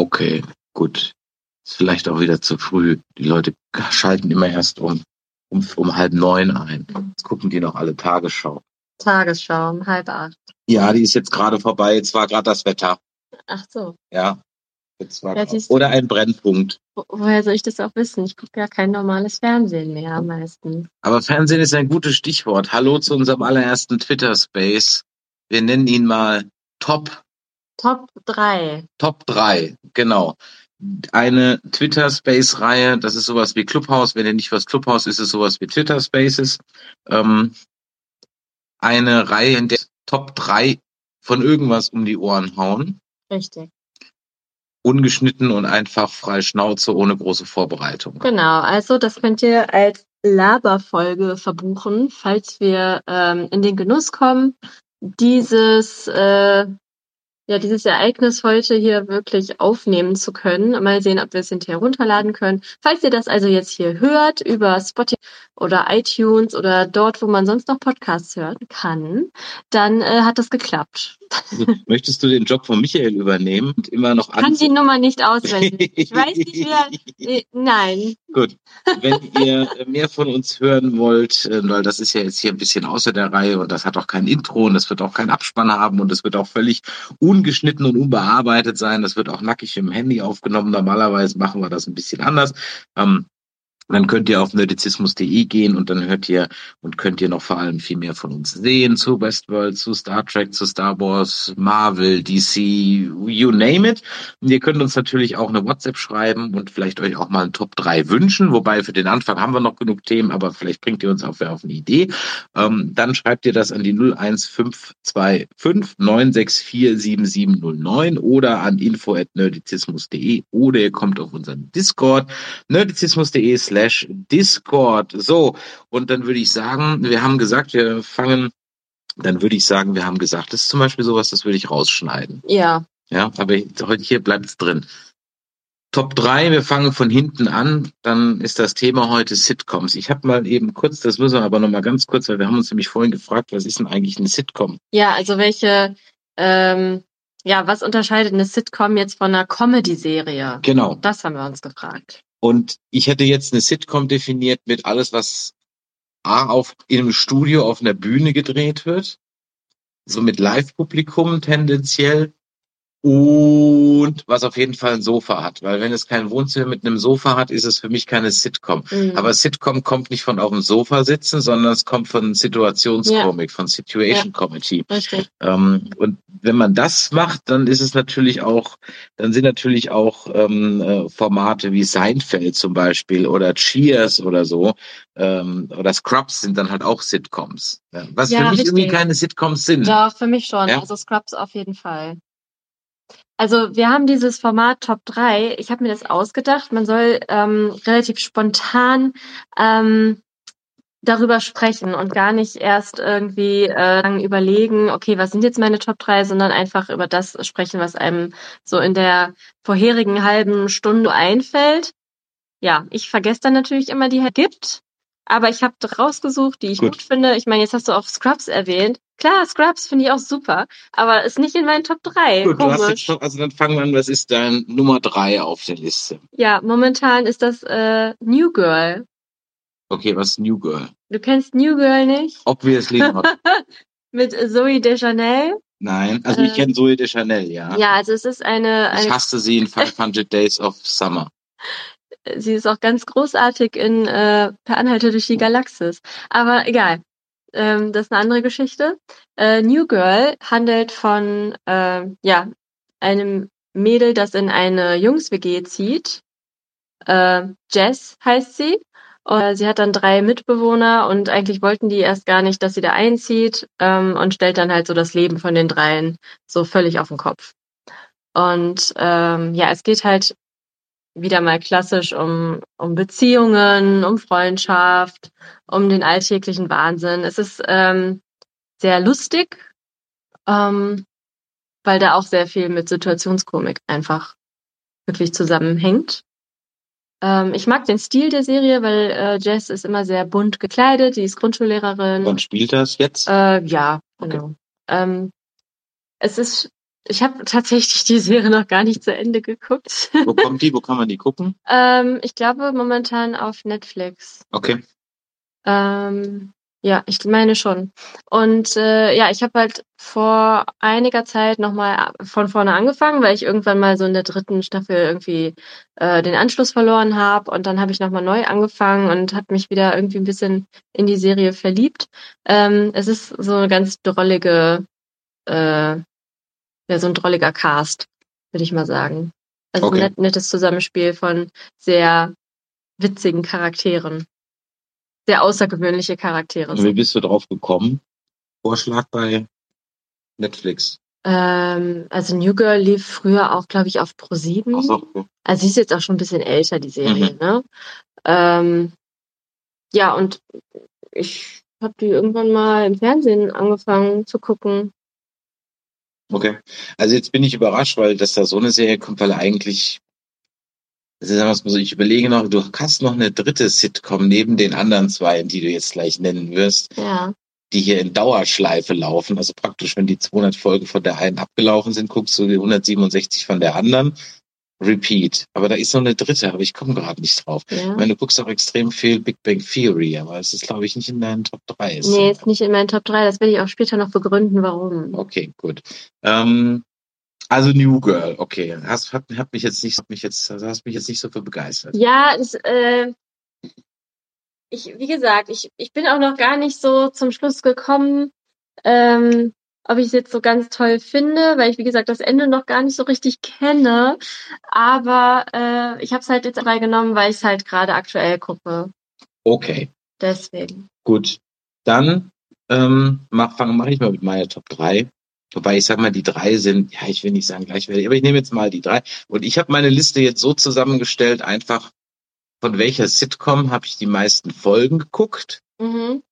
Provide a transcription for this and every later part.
Okay, gut. Ist vielleicht auch wieder zu früh. Die Leute schalten immer erst um, um, um halb neun ein. Jetzt gucken die noch alle Tagesschau. Tagesschau um halb acht. Ja, die ist jetzt gerade vorbei. Jetzt war gerade das Wetter. Ach so. Ja. Jetzt war Ja, oder ein Brennpunkt. Wo- Woher soll ich das auch wissen? Ich gucke ja kein normales Fernsehen mehr meistens. Aber Fernsehen ist ein gutes Stichwort. Hallo zu unserem allerersten Twitter-Space. Wir nennen ihn mal Top Top 3. Top 3, genau. Eine Twitter-Space-Reihe, das ist sowas wie Clubhouse. Wenn ihr nicht was Clubhouse ist, ist es sowas wie Twitter-Spaces. Ähm, eine Reihe, in der Top 3 von irgendwas um die Ohren hauen. Richtig. Ungeschnitten und einfach frei Schnauze, ohne große Vorbereitung. Genau, also das könnt ihr als Laberfolge verbuchen, falls wir ähm, in den Genuss kommen, dieses, äh, ja, dieses Ereignis heute hier wirklich aufnehmen zu können. Mal sehen, ob wir es hinterher runterladen können. Falls ihr das also jetzt hier hört über Spotify oder iTunes oder dort, wo man sonst noch Podcasts hören kann, dann äh, hat das geklappt. Möchtest du den Job von Michael übernehmen und immer noch Kann die Nummer nicht auswendig. Ich weiß nicht, wer. äh, Nein. Gut. Wenn ihr mehr von uns hören wollt, äh, weil das ist ja jetzt hier ein bisschen außer der Reihe und das hat auch kein Intro und das wird auch keinen Abspann haben und das wird auch völlig ungeschnitten und unbearbeitet sein. Das wird auch nackig im Handy aufgenommen. Normalerweise machen wir das ein bisschen anders. Ähm, dann könnt ihr auf nerdizismus.de gehen und dann hört ihr und könnt ihr noch vor allem viel mehr von uns sehen zu Westworld, zu Star Trek, zu Star Wars, Marvel, DC, you name it. Und ihr könnt uns natürlich auch eine WhatsApp schreiben und vielleicht euch auch mal ein Top 3 wünschen. Wobei für den Anfang haben wir noch genug Themen, aber vielleicht bringt ihr uns auch auf eine Idee. Ähm, dann schreibt ihr das an die 01525 964 7709 oder an info.nerdizismus.de oder ihr kommt auf unseren Discord nerdizismus.de slash Discord. So, und dann würde ich sagen, wir haben gesagt, wir fangen, dann würde ich sagen, wir haben gesagt, das ist zum Beispiel sowas, das würde ich rausschneiden. Ja. Ja, aber heute hier bleibt es drin. Top 3, wir fangen von hinten an, dann ist das Thema heute Sitcoms. Ich habe mal eben kurz, das müssen wir aber nochmal ganz kurz, weil wir haben uns nämlich vorhin gefragt, was ist denn eigentlich eine Sitcom? Ja, also welche, ähm, ja, was unterscheidet eine Sitcom jetzt von einer Comedy-Serie? Genau. Das haben wir uns gefragt. Und ich hätte jetzt eine Sitcom definiert mit alles, was A auf in einem Studio auf einer Bühne gedreht wird, so mit Live-Publikum tendenziell und was auf jeden Fall ein Sofa hat, weil wenn es kein Wohnzimmer mit einem Sofa hat, ist es für mich keine Sitcom. Mhm. Aber Sitcom kommt nicht von auf dem Sofa sitzen, sondern es kommt von Situationskomik, von Situation Comedy. Richtig. Ähm, und wenn man das macht, dann ist es natürlich auch, dann sind natürlich auch ähm, äh, Formate wie Seinfeld zum Beispiel oder Cheers oder so ähm, oder Scrubs sind dann halt auch Sitcoms. Ja, was Ja, für mich richtig. irgendwie keine Sitcoms sind. Doch, für mich schon. Ja? Also Scrubs auf jeden Fall. Also wir haben dieses Format Top 3. Ich habe mir das ausgedacht. Man soll ähm, relativ spontan ähm, darüber sprechen und gar nicht erst irgendwie äh, lang überlegen, okay, was sind jetzt meine Top 3, sondern einfach über das sprechen, was einem so in der vorherigen halben Stunde einfällt. Ja, ich vergesse dann natürlich immer, die es gibt. Aber ich habe rausgesucht, die ich Gut. gut. finde. Ich meine, jetzt hast du auch Scrubs erwähnt. Klar, Scrubs finde ich auch super, aber ist nicht in meinen Top 3. Gut, du hast jetzt Komisch. schon, also dann fangen wir an, was ist dein Nummer drei auf der Liste? Ja, momentan ist das äh, New Girl. Okay, was ist New Girl? Du kennst New Girl nicht? Obviously not. Mit Zoe Deschanel? Nein, also ich Äh, kenne Zoe de Chanel, ja. Ja, also es ist eine, Ich eine hasste sie in 500 Days of Summer. Sie ist auch ganz großartig in äh, Per Anhalter durch die Galaxis. Aber egal. Ähm, das ist eine andere Geschichte. Äh, New Girl handelt von äh, ja, einem Mädel, das in eine Jungs-WG zieht. Äh, Jess heißt sie. Und sie hat dann drei Mitbewohner und eigentlich wollten die erst gar nicht, dass sie da einzieht ähm, und stellt dann halt so das Leben von den dreien so völlig auf den Kopf. Und ähm, ja, es geht halt wieder mal klassisch um, um Beziehungen, um Freundschaft, um den alltäglichen Wahnsinn. Es ist ähm, sehr lustig, ähm, weil da auch sehr viel mit Situationskomik einfach wirklich zusammenhängt. Ähm, ich mag den Stil der Serie, weil äh, Jess ist immer sehr bunt gekleidet, die ist Grundschullehrerin. Wann spielt das jetzt? Äh, ja, Okay. genau. Ähm, es ist Ich habe tatsächlich die Serie noch gar nicht zu Ende geguckt. Wo kommt die? Wo kann man die gucken? ähm, ich glaube momentan auf Netflix. Okay. Ähm, ja, ich meine schon. Und äh, ja, ich habe halt vor einiger Zeit nochmal von vorne angefangen, weil ich irgendwann mal so in der dritten Staffel irgendwie äh, den Anschluss verloren habe. Und dann habe ich nochmal neu angefangen und habe mich wieder irgendwie ein bisschen in die Serie verliebt. Ähm, es ist so eine ganz drollige, äh, ja, so ein drolliger Cast, würde ich mal sagen. Also Okay. ein net, nettes Zusammenspiel von sehr witzigen Charakteren. Sehr außergewöhnliche Charaktere. Und wie bist du drauf gekommen? Vorschlag bei Netflix. Ähm, also New Girl lief früher auch, glaube ich, auf Pro7. Ach so. okay. Also sie ist jetzt auch schon ein bisschen älter, die Serie, Mhm. ne? Ähm, ja, und ich habe die irgendwann mal im Fernsehen angefangen zu gucken. Okay. Also jetzt bin ich überrascht, weil dass da so eine Serie kommt, weil eigentlich, also ich überlege noch, du hast noch eine dritte Sitcom neben den anderen zwei, die du jetzt gleich nennen wirst, Ja. die hier in Dauerschleife laufen. Also praktisch, wenn die 200 Folgen von der einen abgelaufen sind, guckst du die 167 von der anderen. Repeat. Aber da ist noch eine dritte, aber ich komme gerade nicht drauf. Ich ja. meine, du guckst auch extrem viel Big Bang Theory, aber es ist, glaube ich, nicht in deinen Top 3. Ist Nee, ist nicht in meinen Top 3. Das werde ich auch später noch begründen, warum. Okay, gut. Ähm, also New Girl, okay. Hast, hat, hat mich jetzt nicht, hat mich jetzt, hast mich jetzt nicht so für begeistert. Ja, es, äh, ich, wie gesagt, ich, ich bin auch noch gar nicht so zum Schluss gekommen, ähm, ob ich es jetzt so ganz toll finde, weil ich, wie gesagt, das Ende noch gar nicht so richtig kenne. Aber äh, ich habe es halt jetzt dabei genommen, weil ich es halt gerade aktuell gucke. Okay, Deswegen. gut. Dann ähm, mach, fange mach ich mal mit meiner Top 3. Wobei ich sag mal, die drei sind, ja, ich will nicht sagen gleichwertig, aber ich nehme jetzt mal die drei. Und ich habe meine Liste jetzt so zusammengestellt, einfach von welcher Sitcom habe ich die meisten Folgen geguckt, Mhm.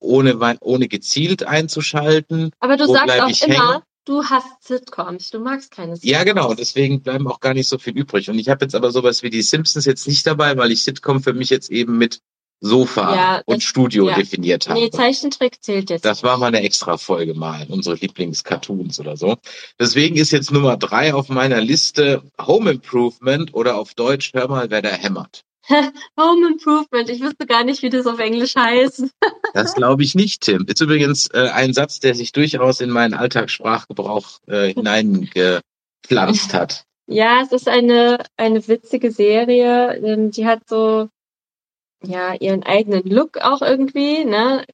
Ohne, wei- ohne gezielt einzuschalten. Aber du Wo sagst auch immer, hängen? du hast Sitcoms. Du magst keine Sitcoms. Ja, genau. Deswegen bleiben auch gar nicht so viel übrig. Und ich habe jetzt aber sowas wie die Simpsons jetzt nicht dabei, weil ich Sitcom für mich jetzt eben mit Sofa Ja, und das- Studio ja. definiert habe. Nee, Zeichentrick zählt jetzt. Das war mal eine extra Folge mal, unsere Lieblingscartoons oder so. Deswegen ist jetzt Nummer drei auf meiner Liste Home Improvement oder auf Deutsch Hör mal, wer da hämmert. Home Improvement. Ich wüsste gar nicht, wie das auf Englisch heißt. Das glaube ich nicht, Tim. Ist übrigens äh, ein Satz, der sich durchaus in meinen Alltagssprachgebrauch äh, hineingepflanzt hat. Ja, es ist eine, eine witzige Serie. Die hat so, ja, ihren eigenen Look auch irgendwie, ne?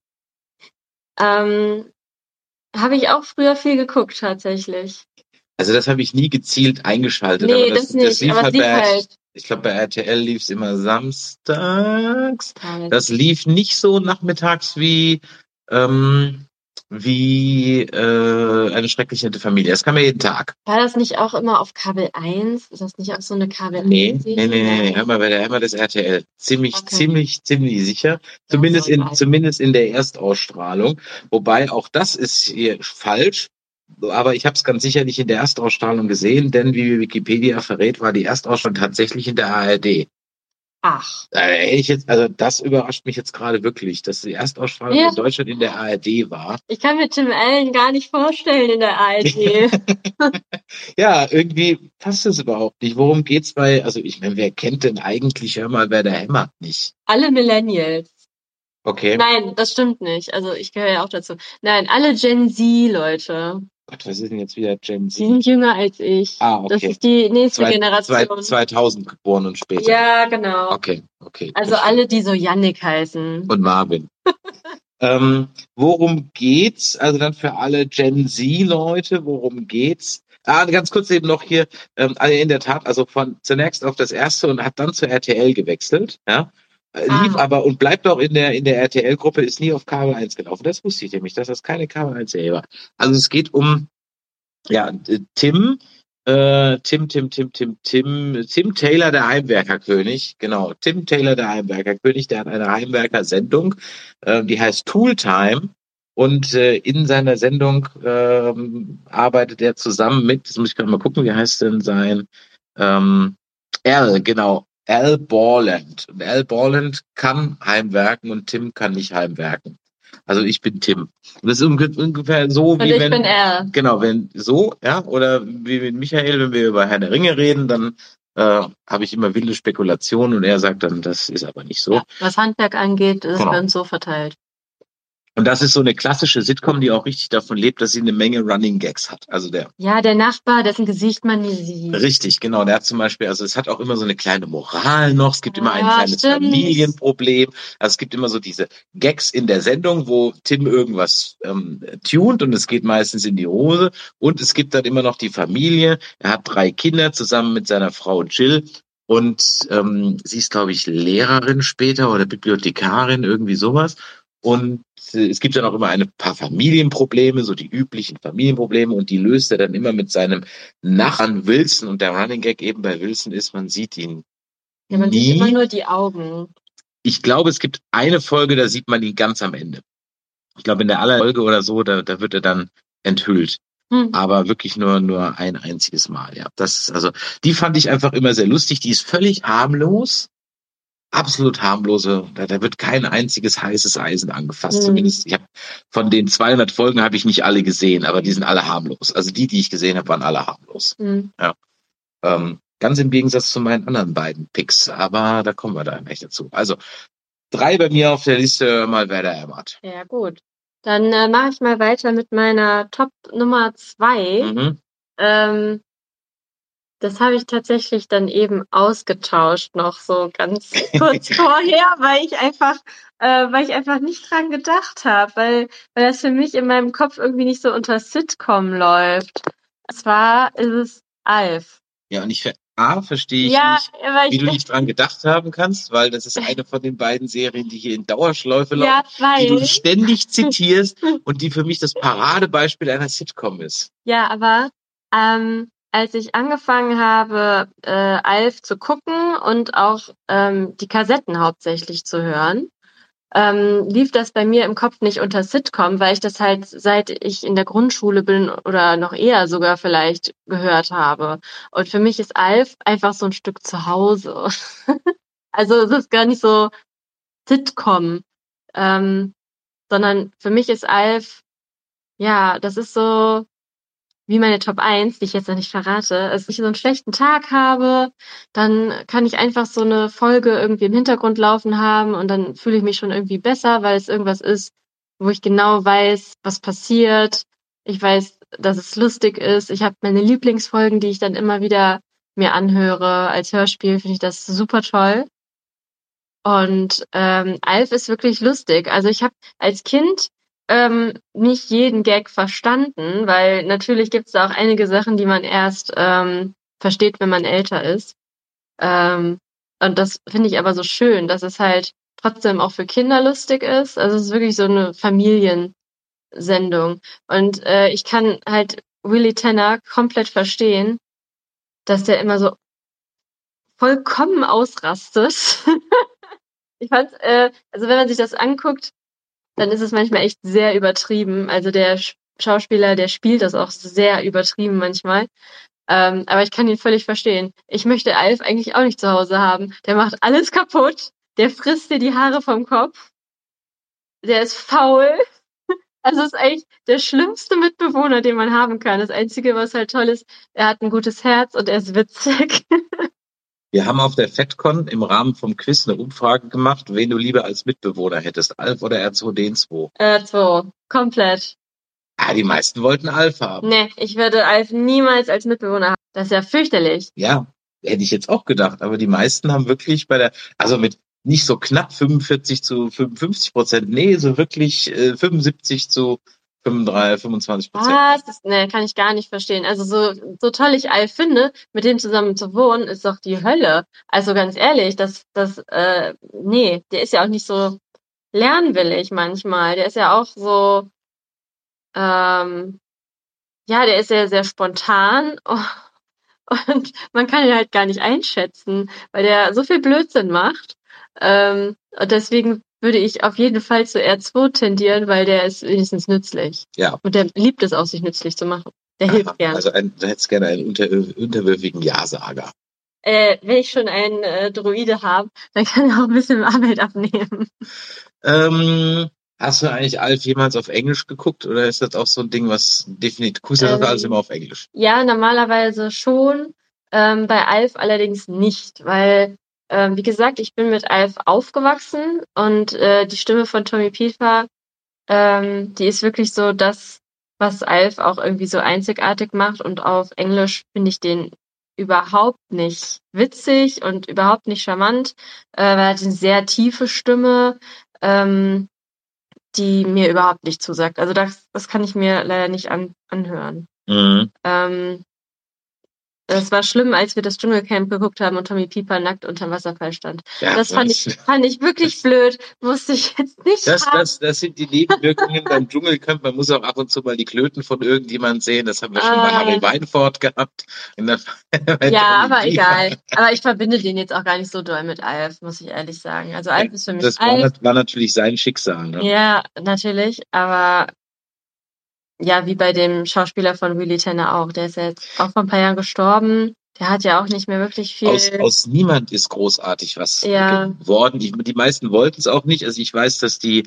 Ähm, habe ich auch früher viel geguckt, tatsächlich. Also das habe ich nie gezielt eingeschaltet. Nee, aber das, das nicht, lief aber halt bei, halt. Ich glaube bei RTL lief es immer samstags. Ja, Das lief nicht so nachmittags wie ähm, wie äh, eine schrecklich nette Familie. Das kam ja jeden Tag. War das nicht auch immer auf Kabel 1? Ist das nicht auch so eine Kabel 1 Nee, nee, nee, nee, hör mal, bei der Hammer des RTL. Ziemlich, Okay. ziemlich, ziemlich sicher. Zumindest in, zumindest in der Erstausstrahlung. Wobei auch das ist hier falsch. Aber ich habe es ganz sicher nicht in der Erstausstrahlung gesehen, denn wie Wikipedia verrät, war die Erstausstrahlung tatsächlich in der ARD. Ach, jetzt, also das überrascht mich jetzt gerade wirklich, dass die Erstausstrahlung Ja. in Deutschland in der ARD war. ich kann mir Tim Allen gar nicht vorstellen in der ARD. Ja, irgendwie passt es überhaupt nicht. Worum geht's bei, also ich meine, wer kennt denn eigentlich, hör mal, wer da hämmert nicht? alle Millennials. Okay. Nein, das stimmt nicht. Also ich gehöre ja auch dazu. Nein, alle Gen Z Leute. Gott, was ist denn jetzt wieder Gen Die Z? sind jünger als ich. Ah, Das okay. ist die nächste Zwei, Generation. zwei, 2000 geboren und später. Ja, genau. Okay, okay. Also verstehe. alle, die so Yannick heißen. Und Marvin. ähm, worum geht's? Also dann für alle Gen Z-Leute, worum geht's? Ah, ganz kurz eben noch hier, ähm, in der Tat, also von zunächst auf das erste und hat dann zur RTL gewechselt, ja. Äh, Ah. Lief aber und bleibt auch in der, in der RTL-Gruppe, ist nie auf Kabel 1 gelaufen. Das wusste ich nämlich, dass das keine Kabel 1-Serie war. Also es geht um, ja, Tim, äh, Tim, Tim, Tim, Tim, Tim, Tim Taylor, der Heimwerkerkönig. Genau, Tim Taylor, der Heimwerkerkönig, der hat eine Heimwerker-Sendung, äh, die heißt Tooltime. Und äh, in seiner Sendung ähm, arbeitet er zusammen mit, das muss ich gerade mal gucken, wie heißt denn sein ähm, Al, genau, Al Borland. Und Al Borland kann heimwerken und Tim kann nicht heimwerken. Also ich bin Tim. Das ist ungefähr so Und wie ich wenn bin er. genau wenn so ja oder wie mit Michael, wenn wir über Herr der Ringe reden, dann äh, habe ich immer wilde Spekulationen und er sagt dann, das ist aber nicht so. Ja. Was Handwerk angeht, ist Genau. uns so verteilt. Und das ist so eine klassische Sitcom, die auch richtig davon lebt, dass sie eine Menge Running Gags hat. Also der Ja, der Nachbar, dessen Gesicht man nie sieht. Richtig, genau. Der hat zum Beispiel, also es hat auch immer so eine kleine Moral noch. Es gibt immer ein Ja, kleines stimmt. Familienproblem. Also es gibt immer so diese Gags in der Sendung, wo Tim irgendwas ähm, tunt und es geht meistens in die Hose. Und es gibt dann immer noch die Familie. Er hat drei Kinder zusammen mit seiner Frau Jill. Und ähm, sie ist, glaube ich, Lehrerin später oder Bibliothekarin, irgendwie sowas. Und äh, es gibt dann auch immer ein paar Familienprobleme, so die üblichen Familienprobleme, und die löst er dann immer mit seinem Nachbarn Wilson. Und der Running Gag eben bei Wilson ist, man sieht ihn Ja, man nie. sieht immer nur die Augen. Ich glaube, es gibt eine Folge, da sieht man ihn ganz am Ende. Ich glaube, in der aller Folge oder so, da, da wird er dann enthüllt. Hm. Aber wirklich nur, nur ein einziges Mal, ja. Das ist, also, die fand ich einfach immer sehr lustig. Die ist völlig harmlos. Absolut harmlose. Da, da wird kein einziges heißes Eisen angefasst. Mhm. Zumindest, ich habe von den 200 Folgen habe ich nicht alle gesehen, aber die sind alle harmlos. Also die, die ich gesehen habe, waren alle harmlos. Hm. Ähm, ganz im Gegensatz zu meinen anderen beiden Picks. Aber da kommen wir da gleich dazu. Also, drei bei mir auf der Liste, mal wer da erwartet. Ja, gut. Dann äh, mache ich mal weiter mit meiner Top Nummer zwei. Mhm. Ähm, das habe ich tatsächlich dann eben ausgetauscht noch so ganz kurz vorher, weil ich einfach, äh, weil ich einfach nicht dran gedacht habe, weil, weil das für mich in meinem Kopf irgendwie nicht so unter Sitcom läuft. Und zwar ist es Alf. Ja, und ich ver A, verstehe ich ja, nicht, wie ich, du nicht dran gedacht haben kannst, weil das ist eine von den beiden Serien, die hier in Dauerschleife laufen, ja, die du ständig zitierst und die für mich das Paradebeispiel einer Sitcom ist. ja, aber ähm, als ich angefangen habe, äh, Alf zu gucken und auch ähm, die Kassetten hauptsächlich zu hören, ähm, lief das bei mir im Kopf nicht unter Sitcom, weil ich das halt seit ich in der Grundschule bin oder noch eher sogar vielleicht gehört habe. Und für mich ist Alf einfach so ein Stück zu Hause. also es ist gar nicht so Sitcom, ähm, sondern für mich ist Alf, ja, das ist so wie meine Top 1, die ich jetzt noch nicht verrate. Als ich so einen schlechten Tag habe, dann kann ich einfach so eine Folge irgendwie im Hintergrund laufen haben und dann fühle ich mich schon irgendwie besser, weil es irgendwas ist, wo ich genau weiß, was passiert. Ich weiß, dass es lustig ist. Ich habe meine Lieblingsfolgen, die ich dann immer wieder mir anhöre. Als Hörspiel finde ich das super toll. Und ähm, Alf ist wirklich lustig. Also ich habe als Kind ähm, nicht jeden Gag verstanden, weil natürlich gibt es da auch einige Sachen, die man erst ähm, versteht, wenn man älter ist. Ähm, und das finde ich aber so schön, dass es halt trotzdem auch für Kinder lustig ist. Also es ist wirklich so eine Familiensendung. Und äh, ich kann halt Willy Tanner komplett verstehen, dass der immer so vollkommen ausrastet. ich fand, äh, also wenn man sich das anguckt, dann ist es manchmal echt sehr übertrieben. Also der Sch- Schauspieler, der spielt das auch sehr übertrieben manchmal. Ähm, aber ich kann ihn völlig verstehen. Ich möchte Alf eigentlich auch nicht zu Hause haben. Der macht alles kaputt. Der frisst dir die Haare vom Kopf. Der ist faul. Also ist eigentlich der schlimmste Mitbewohner, den man haben kann. Das Einzige, was halt toll ist, er hat ein gutes Herz und er ist witzig. Wir haben auf der FedCon im Rahmen vom Quiz eine Umfrage gemacht, wen du lieber als Mitbewohner hättest, Alf oder R2D2. äh, so, komplett. Ah, die meisten wollten Alf haben. Nee, ich würde Alf niemals als Mitbewohner haben. Das ist ja fürchterlich. Ja, hätte ich jetzt auch gedacht, aber die meisten haben wirklich bei der, also mit nicht so knapp 45 zu 55 Prozent, nee, so wirklich äh, 75 zu 35, 25 Prozent. Was? Das, nee, kann ich gar nicht verstehen. Also so, so toll ich Alf finde, mit dem zusammen zu wohnen, ist doch die Hölle. Also ganz ehrlich, das, das, äh, nee, der ist ja auch nicht so lernwillig manchmal. Der ist ja auch so, ähm, ja, der ist ja sehr spontan und man kann ihn halt gar nicht einschätzen, weil der so viel Blödsinn macht. Ähm, und deswegen würde ich auf jeden Fall zu R2 tendieren, weil der ist wenigstens nützlich. Ja. Und der liebt es auch, sich nützlich zu machen. Der Aha, hilft gern. Also ein, du hättest gerne einen unter, unterwürfigen Ja-Sager. Äh, wenn ich schon einen äh, Droide habe, dann kann er auch ein bisschen Arbeit abnehmen. Ähm, Hast du eigentlich Alf jemals auf Englisch geguckt oder ist das auch so ein Ding, was definitiv, das Ähm, alles immer auf Englisch? Ja, normalerweise schon. Ähm, bei Alf allerdings nicht, weil, wie gesagt, ich bin mit Alf aufgewachsen und äh, die Stimme von Tommy Pieper, ähm, die ist wirklich so das, was Alf auch irgendwie so einzigartig macht. Und auf Englisch finde ich den überhaupt nicht witzig und überhaupt nicht charmant, äh, weil er hat eine sehr tiefe Stimme, ähm, die mir überhaupt nicht zusagt. Also das, das kann ich mir leider nicht an, anhören. Mhm. Ähm, es war schlimm, als wir das Dschungelcamp geguckt haben und Tommy Pieper nackt unterm Wasserfall stand. Ja, Das fand das- ich, fand ich wirklich blöd. Musste ich jetzt nicht Das, haben. das, das sind die Nebenwirkungen beim Dschungelcamp. Man muss auch ab und zu mal die Klöten von irgendjemand sehen. Das haben wir schon bei Ah. Harry Weinfort gehabt. Bei Ja, Tommy aber Pieper. egal. Aber ich verbinde den jetzt auch gar nicht so doll mit Alf, muss ich ehrlich sagen. Also Alf ist für mich Das war, Alf. nat- war natürlich sein Schicksal. Ne? Ja, natürlich. Aber ja, wie bei dem Schauspieler von Willy Tanner auch. Der ist ja jetzt auch vor ein paar Jahren gestorben. Der hat ja auch nicht mehr wirklich viel. Aus, aus niemand ist großartig was Ja. geworden. Die, die meisten wollten es auch nicht. Also ich weiß, dass die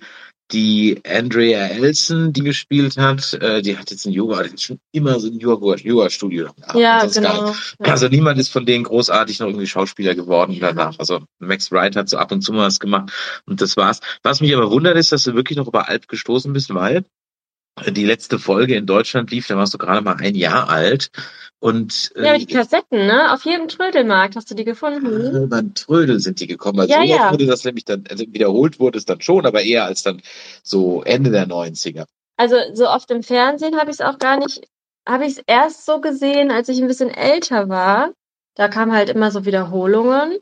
die Andrea Elson, die gespielt hat, äh, die hat jetzt ein Yoga, die hat schon immer so ein Yoga, Yoga-Studio gehabt. ja, Das ist geil. genau. Ja. Also niemand ist von denen großartig noch irgendwie Schauspieler geworden Ja. danach. Also Max Wright hat so ab und zu mal was gemacht und das war's. Was mich aber wundert ist, dass du wirklich noch über Alp gestoßen bist, weil die letzte Folge in Deutschland lief, da warst du gerade mal ein Jahr alt und Ja, äh, die Kassetten, ne? Auf jedem Trödelmarkt hast du die gefunden. über den Trödel sind die gekommen. Also Ja, ja. wurde das nämlich dann, also wiederholt wurde es dann schon, aber eher als dann so Ende der 90er. Also so oft im Fernsehen habe ich es auch gar nicht, habe ich es erst so gesehen, als ich ein bisschen älter war. Da kamen halt immer so Wiederholungen.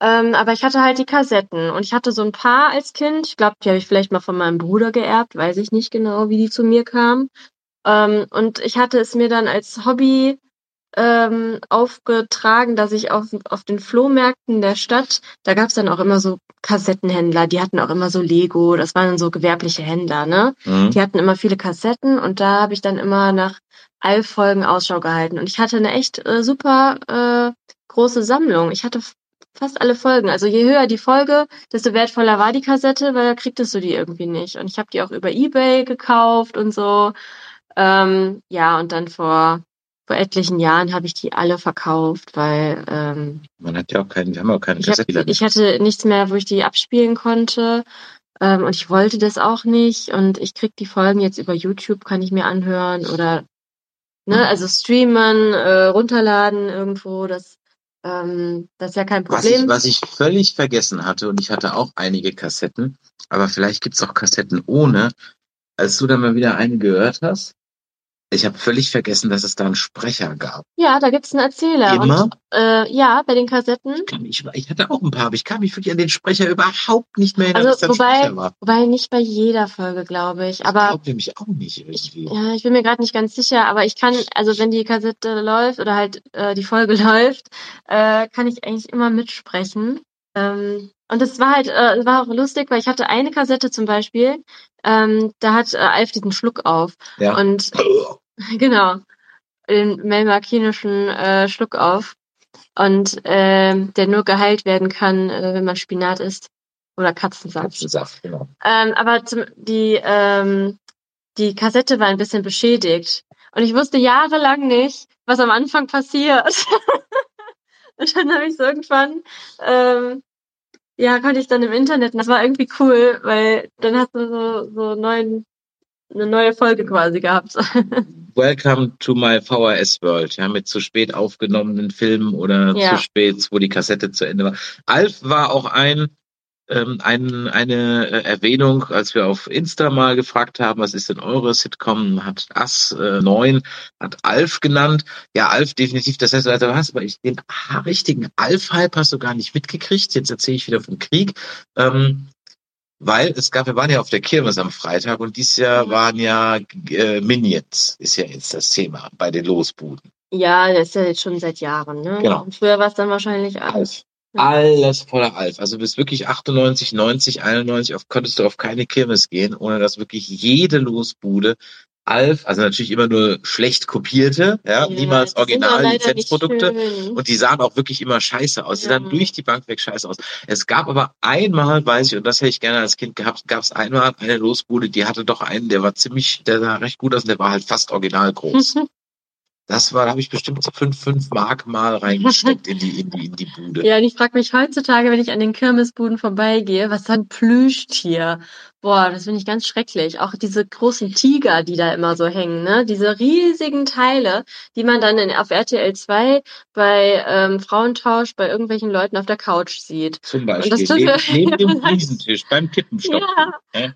Ähm, aber ich hatte halt die Kassetten und ich hatte so ein paar als Kind. Ich glaube, die habe ich vielleicht mal von meinem Bruder geerbt, weiß ich nicht genau, wie die zu mir kamen. Ähm, und ich hatte es mir dann als Hobby ähm, aufgetragen, dass ich auf, auf den Flohmärkten der Stadt, da gab es dann auch immer so Kassettenhändler, die hatten auch immer so Lego, das waren dann so gewerbliche Händler, ne? Mhm. Die hatten immer viele Kassetten und da habe ich dann immer nach Alf-Folgen Ausschau gehalten. Und ich hatte eine echt äh, super äh, große Sammlung. Ich hatte fast alle Folgen. Also je höher die Folge, desto wertvoller war die Kassette, weil da kriegtest du die irgendwie nicht. Und ich habe die auch über Ebay gekauft und so. Ähm, ja, und dann vor, vor etlichen Jahren habe ich die alle verkauft, weil ähm, Man hat ja auch keinen, wir haben auch keine ich, hab, Kassettenspieler. ich hatte nichts mehr, wo ich die abspielen konnte. Ähm, und ich wollte das auch nicht. Und ich krieg die Folgen jetzt über YouTube, kann ich mir anhören oder Mhm. ne, also streamen, äh, runterladen irgendwo. Das, ähm, das ist ja kein Was ich, Problem. was ich völlig vergessen hatte, und ich hatte auch einige Kassetten, aber vielleicht gibt's auch Kassetten ohne, als du dann mal wieder eine gehört hast. Ich habe völlig vergessen, dass es da einen Sprecher gab. Ja, da gibt's einen Erzähler. Immer? Und, äh, ja, bei den Kassetten. Ich, kann ich hatte auch ein paar, aber ich kann mich wirklich an den Sprecher überhaupt nicht mehr erinnern, Also, wobei-. Wobei nicht bei jeder Folge, glaube ich. Ich Aber glaube nämlich auch nicht irgendwie. Ja, ich bin mir gerade nicht ganz sicher, aber ich kann, also wenn die Kassette läuft oder halt äh, die Folge läuft, äh, kann ich eigentlich immer mitsprechen. Ähm, und das war halt, äh, war auch lustig, weil ich hatte eine Kassette zum Beispiel, ähm, da hat äh, Alf diesen Schluck auf. Ja. Und genau, den melmarkinischen äh, Schluck auf. Und ähm, der nur geheilt werden kann, äh, wenn man Spinat isst. Oder Katzensaft. Katzensaft, genau. Ähm, aber zum, die, ähm, die Kassette war ein bisschen beschädigt. Und ich wusste jahrelang nicht, was am Anfang passiert. und dann habe ich so irgendwann, ähm, ja, konnte ich dann im Internet, und das war irgendwie cool, weil dann hast du so, so neuen, eine neue Folge quasi gehabt. Welcome to my VHS World, ja, mit zu spät aufgenommenen Filmen oder Ja. zu spät, wo die Kassette zu Ende war. Alf war auch ein, ähm, ein eine äh, Erwähnung, als wir auf Insta mal gefragt haben, was ist denn eure Sitcom, hat Ass äh, 9, hat Alf genannt. Ja, Alf definitiv, das heißt, also hast aber ich, den richtigen Alf-Hype hast du gar nicht mitgekriegt. Jetzt erzähle ich wieder vom Krieg. Ähm, weil es gab, wir waren ja auf der Kirmes am Freitag und dieses Jahr waren ja äh, Minions, ist ja jetzt das Thema bei den Losbuden. ja, das ist ja jetzt schon seit Jahren, ne? Genau. Und früher war es dann wahrscheinlich Alf. Alles voller Alf. Also bis wirklich 98, 90, 91 auf, konntest du auf keine Kirmes gehen, ohne dass wirklich jede Losbude Alf, also natürlich immer nur schlecht kopierte, ja, Ja, niemals Original-Lizenzprodukte. Und die sahen auch wirklich immer scheiße aus. Die Ja. sahen durch die Bank weg scheiße aus. Es gab aber einmal, weiß ich, und das hätte ich gerne als Kind gehabt, gab es einmal eine Losbude, die hatte doch einen, der war ziemlich, der sah recht gut aus und der war halt fast original groß. Das war, habe ich bestimmt so fünf, fünf Mark mal reingesteckt in die, in die, in die Bude. Ja, und ich frage mich heutzutage, wenn ich an den Kirmesbuden vorbeigehe, was ist ein Plüschtier? Boah, das finde ich ganz schrecklich. Auch diese großen Tiger, die da immer so hängen, ne? Diese riesigen Teile, die man dann in, auf RTL 2 bei ähm, Frauentausch bei irgendwelchen Leuten auf der Couch sieht. Zum das Beispiel tut neben, mir- neben dem Fliesentisch beim Kippenstock. Ja. Ja.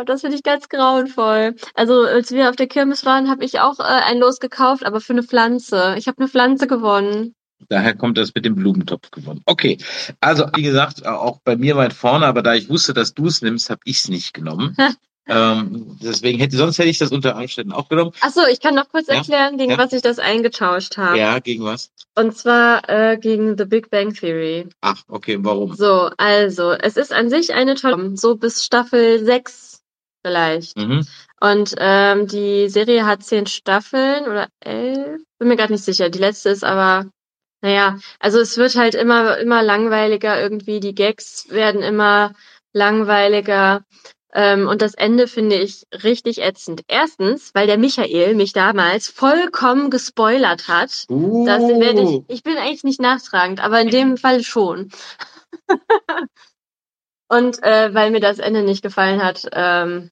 Oh, das finde ich ganz grauenvoll. Also, als wir auf der Kirmes waren, habe ich auch äh, ein Los gekauft, aber für eine Pflanze. Ich habe eine Pflanze gewonnen. Daher kommt das mit dem Blumentopf gewonnen. Okay, also wie gesagt, auch bei mir weit vorne, aber da ich wusste, dass du es nimmst, habe ich es nicht genommen. ähm, deswegen hätte, sonst hätte ich das unter Umständen auch genommen. Ach so, ich kann noch kurz Ja, erklären, gegen ja. was ich das eingetauscht habe. Ja, gegen was? Und zwar äh, gegen The Big Bang Theory. Ach, okay, warum? So, also, es ist an sich eine tolle, so bis Staffel 6 vielleicht. Mhm. Und ähm, die Serie hat zehn Staffeln oder elf, bin mir gerade nicht sicher. Die letzte ist aber, naja, also es wird halt immer, immer langweiliger irgendwie. Die Gags werden immer langweiliger. Ähm, und das Ende finde ich richtig ätzend. Erstens, weil der Michael mich damals vollkommen gespoilert hat. Uh, Das werde ich, ich bin eigentlich nicht nachtragend, aber in dem Fall schon. Und äh, weil mir das Ende nicht gefallen hat, ähm,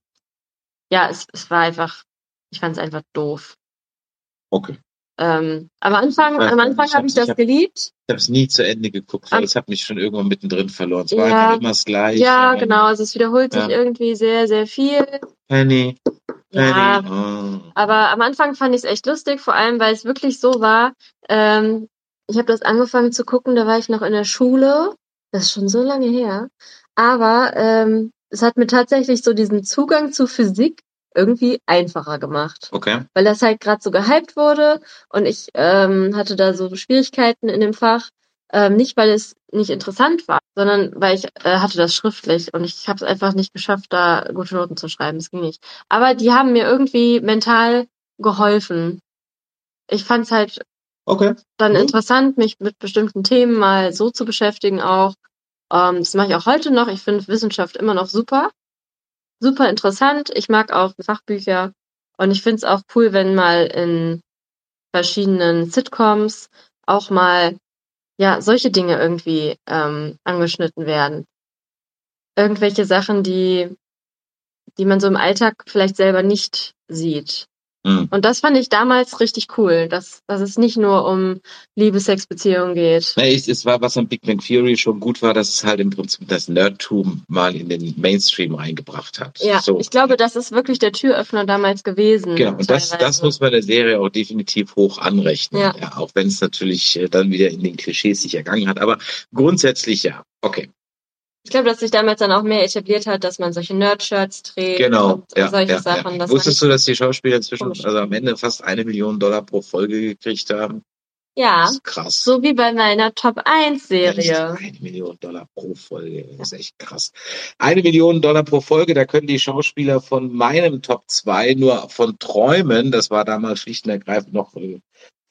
ja, es, es war einfach, ich fand es einfach doof. okay. Ähm, am Anfang, am Anfang habe hab- ich das hab- geliebt. Ich habe es nie zu Ende geguckt, weil es hat mich schon irgendwann mittendrin verloren. Es war Ja. einfach immer das Gleiche. Ja, genau. Also es wiederholt sich Ja. irgendwie sehr, sehr viel. Penny, Ja, Penny. oh. aber am Anfang fand ich es echt lustig, vor allem weil es wirklich so war. Ähm, ich habe das angefangen zu gucken, da war ich noch in der Schule. Das ist schon so lange her. Aber ähm, es hat mir tatsächlich so diesen Zugang zu Physik irgendwie einfacher gemacht. Okay. weil das halt gerade so gehypt wurde und ich ähm, hatte da so Schwierigkeiten in dem Fach. Ähm, nicht, weil es nicht interessant war, sondern weil ich äh, hatte das schriftlich und ich habe es einfach nicht geschafft, da gute Noten zu schreiben. Es ging nicht. Aber die haben mir irgendwie mental geholfen. Ich fand es halt Okay. dann Mhm. interessant, mich mit bestimmten Themen mal so zu beschäftigen auch. Ähm, das mache ich auch heute noch. Ich finde Wissenschaft immer noch super. Super interessant. Ich mag auch Fachbücher. Und ich finde es auch cool, wenn mal in verschiedenen Sitcoms auch mal ja solche Dinge irgendwie ähm, angeschnitten werden. Irgendwelche Sachen, die, die man so im Alltag vielleicht selber nicht sieht. Mhm. Und das fand ich damals richtig cool, dass, dass es nicht nur um Liebe-Sex-Beziehungen geht. Na, ich, es war, was am Big Bang Theory schon gut war, dass es halt im Prinzip das Nerdtum mal in den Mainstream reingebracht hat. Ja, so. ich glaube, das ist wirklich der Türöffner damals gewesen. Genau, und das, das muss man der Serie auch definitiv hoch anrechnen. Ja. Ja. auch wenn es natürlich äh, dann wieder in den Klischees sich ergangen hat. Aber grundsätzlich ja. Okay, Ich glaube, dass sich damals dann auch mehr etabliert hat, dass man solche Nerd-Shirts trägt genau. und Ja, solche ja, Sachen. ja. Wusstest du, dass die Schauspieler inzwischen Komisch. also am Ende fast eine Million Dollar pro Folge gekriegt haben? ja, Das ist krass. so wie bei meiner Top 1 Echt? Serie. Eine Million Dollar pro Folge. Das ist echt krass. Eine Million Dollar pro Folge, da können die Schauspieler von meinem Top 2 nur von träumen. Das war damals schlicht und ergreifend noch äh,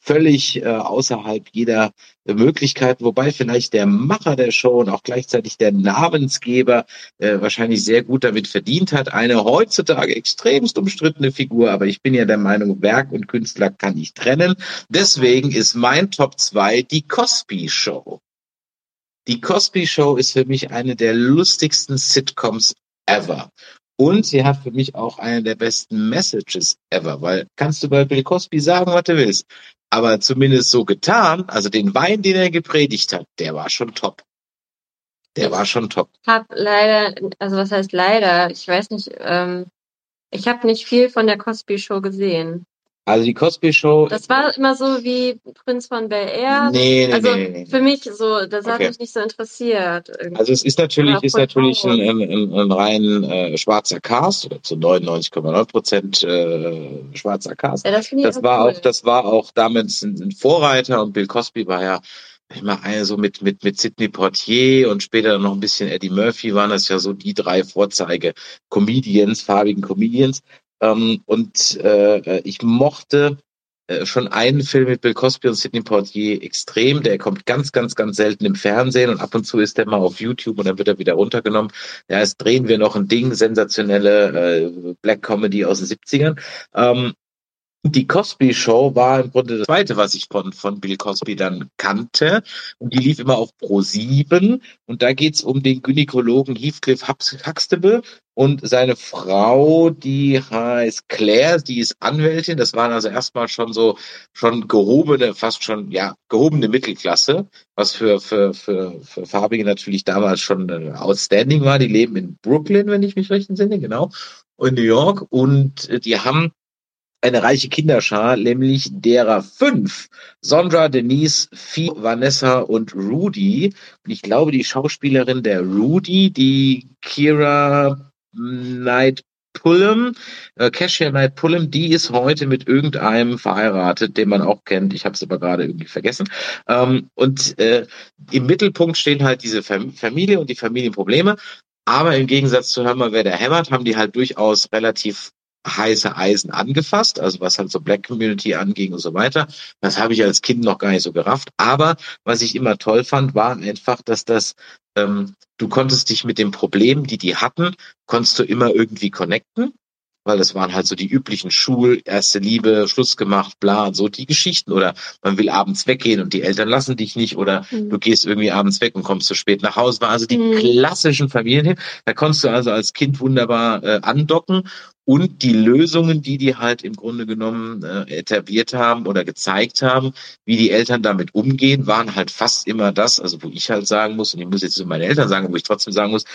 völlig äh, außerhalb jeder Möglichkeit, wobei vielleicht der Macher der Show und auch gleichzeitig der Namensgeber äh, wahrscheinlich sehr gut damit verdient hat. Eine heutzutage extremst umstrittene Figur, aber ich bin ja der Meinung, Werk und Künstler kann ich trennen. Deswegen ist mein Top 2 die Cosby Show. Die Cosby Show ist für mich eine der lustigsten Sitcoms ever. Und sie hat für mich auch eine der besten Messages ever, weil kannst du bei Bill Cosby sagen, was du willst. Aber zumindest so getan, also den Wein, den er gepredigt hat, der war schon top. Der war schon top. Hab leider, also was heißt leider? Ich weiß nicht, ähm, ich habe nicht viel von der Cosby Show gesehen. Also die Cosby Show. Das war immer so wie Prinz von Bel Air. nee, nee, also nee, nee, nee. für mich so, das hat Okay. mich nicht so interessiert. irgendwie. Also es ist natürlich, ist natürlich ein, ein, ein, ein rein äh, schwarzer Cast oder zu 99,9 Prozent äh, schwarzer Cast. ja, das finde ich Das war cool. auch, das war auch damals ein, ein Vorreiter und Bill Cosby war ja immer einer so mit, mit, mit Sidney Portier und später noch ein bisschen Eddie Murphy waren das ja so die drei Vorzeige Comedians, farbigen Comedians. Ähm, und äh, ich mochte äh, schon einen Film mit Bill Cosby und Sidney Poitier extrem. Der kommt ganz, ganz, ganz selten im Fernsehen und ab und zu ist der mal auf YouTube und dann wird er wieder runtergenommen. Ja, jetzt drehen wir noch ein Ding, sensationelle äh, Black Comedy aus den 70ern. Ähm, die Cosby Show war im Grunde das zweite, was ich von, von Bill Cosby dann kannte. Und die lief immer auf Pro 7. Und da geht's um den Gynäkologen Heathcliff Huxtable und seine Frau, die heißt Claire, die ist Anwältin. Das waren also erstmal schon so, schon gehobene, fast schon, ja, gehobene Mittelklasse, was für, für, für, für Farbige natürlich damals schon äh, outstanding war. Die leben in Brooklyn, wenn ich mich recht entsinne, genau, in New York. Und äh, die haben eine reiche Kinderschar, nämlich derer fünf. Sondra, Denise, Fee, Vanessa und Rudy. Und ich glaube, die Schauspielerin der Rudy, die Kira Knight Pullum, äh, Cassia Knight Pullum, die ist heute mit irgendeinem verheiratet, den man auch kennt. Ich habe es aber gerade irgendwie vergessen. Ähm, und äh, im Mittelpunkt stehen halt diese Fam Familie und die Familienprobleme. Aber im Gegensatz zu Hör mal, wer der hämmert, haben die halt durchaus relativ heiße Eisen angefasst, also was halt so Black Community anging und so weiter. Das habe ich als Kind noch gar nicht so gerafft. Aber was ich immer toll fand, war einfach, dass das, ähm, du konntest dich mit den Problemen, die die hatten, konntest du immer irgendwie connecten weil das waren halt so die üblichen Schul, erste Liebe, Schluss gemacht, bla und so die Geschichten. Oder man will abends weggehen und die Eltern lassen dich nicht oder mhm. du gehst irgendwie abends weg und kommst zu spät nach Hause. War also die mhm. klassischen Familien. Da konntest du also als Kind wunderbar äh, andocken und die Lösungen, die die halt im Grunde genommen äh, etabliert haben oder gezeigt haben, wie die Eltern damit umgehen, waren halt fast immer das, also wo ich halt sagen muss, und ich muss jetzt zu meinen Eltern sagen, wo ich trotzdem sagen muss,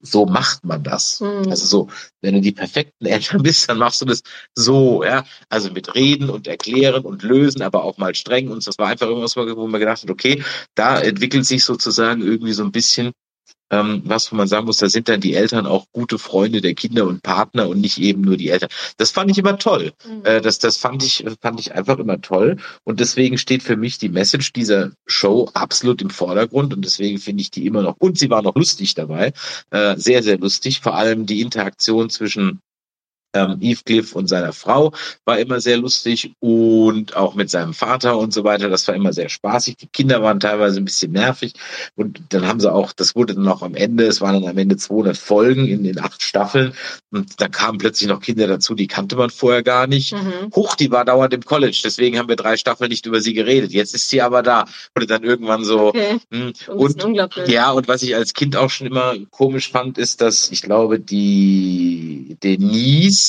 so macht man das. Mhm. Also so, wenn du die perfekten Eltern bist, dann machst du das so, ja. Also mit Reden und Erklären und Lösen, aber auch mal streng. Und das war einfach irgendwas, wo man gedacht hat, okay, da entwickelt sich sozusagen irgendwie so ein bisschen ähm, was wo man sagen muss, da sind dann die Eltern auch gute Freunde der Kinder und Partner und nicht eben nur die Eltern. Das fand ich immer toll. Mhm. Äh, das, das fand ich, fand ich einfach immer toll. Und deswegen steht für mich die Message dieser Show absolut im Vordergrund und deswegen finde ich die immer noch, und sie war noch lustig dabei, äh, sehr, sehr lustig. Vor allem die Interaktion zwischen ähm, Heathcliff und seiner Frau war immer sehr lustig und auch mit seinem Vater und so weiter. Das war immer sehr spaßig. Die Kinder waren teilweise ein bisschen nervig und dann haben sie auch, das wurde dann auch am Ende, es waren dann am Ende 200 Folgen in den acht Staffeln und da kamen plötzlich noch Kinder dazu, die kannte man vorher gar nicht. Mhm. Huch, die war dauernd im College, deswegen haben wir drei Staffeln nicht über sie geredet. Jetzt ist sie aber da. Wurde dann irgendwann so. Okay. Mh, hm, und ja, und was ich als Kind auch schon immer komisch fand, ist, dass ich glaube, die Denise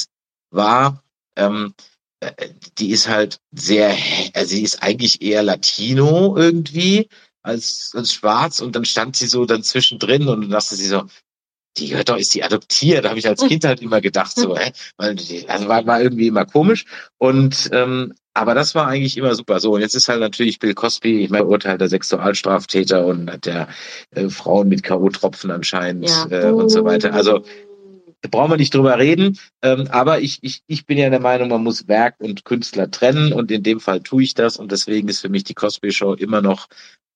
war, ähm, äh, die ist halt sehr, also sie ist eigentlich eher Latino irgendwie als, als schwarz und dann stand sie so dann zwischendrin und dann dachte sie so, die hört doch, ist die adoptiert? Da habe ich als Kind halt immer gedacht, so, hä? Also war, war irgendwie immer komisch. Und ähm, aber das war eigentlich immer super. So, und jetzt ist halt natürlich Bill Cosby, ich meine, urteilter Sexualstraftäter und hat der äh, Frauen mit K.O.-Tropfen anscheinend ja. äh, und so weiter. Also da brauchen wir nicht drüber reden. Ähm, aber ich, ich, ich bin ja der Meinung, man muss Werk und Künstler trennen und in dem Fall tue ich das und deswegen ist für mich die Cosby Show immer noch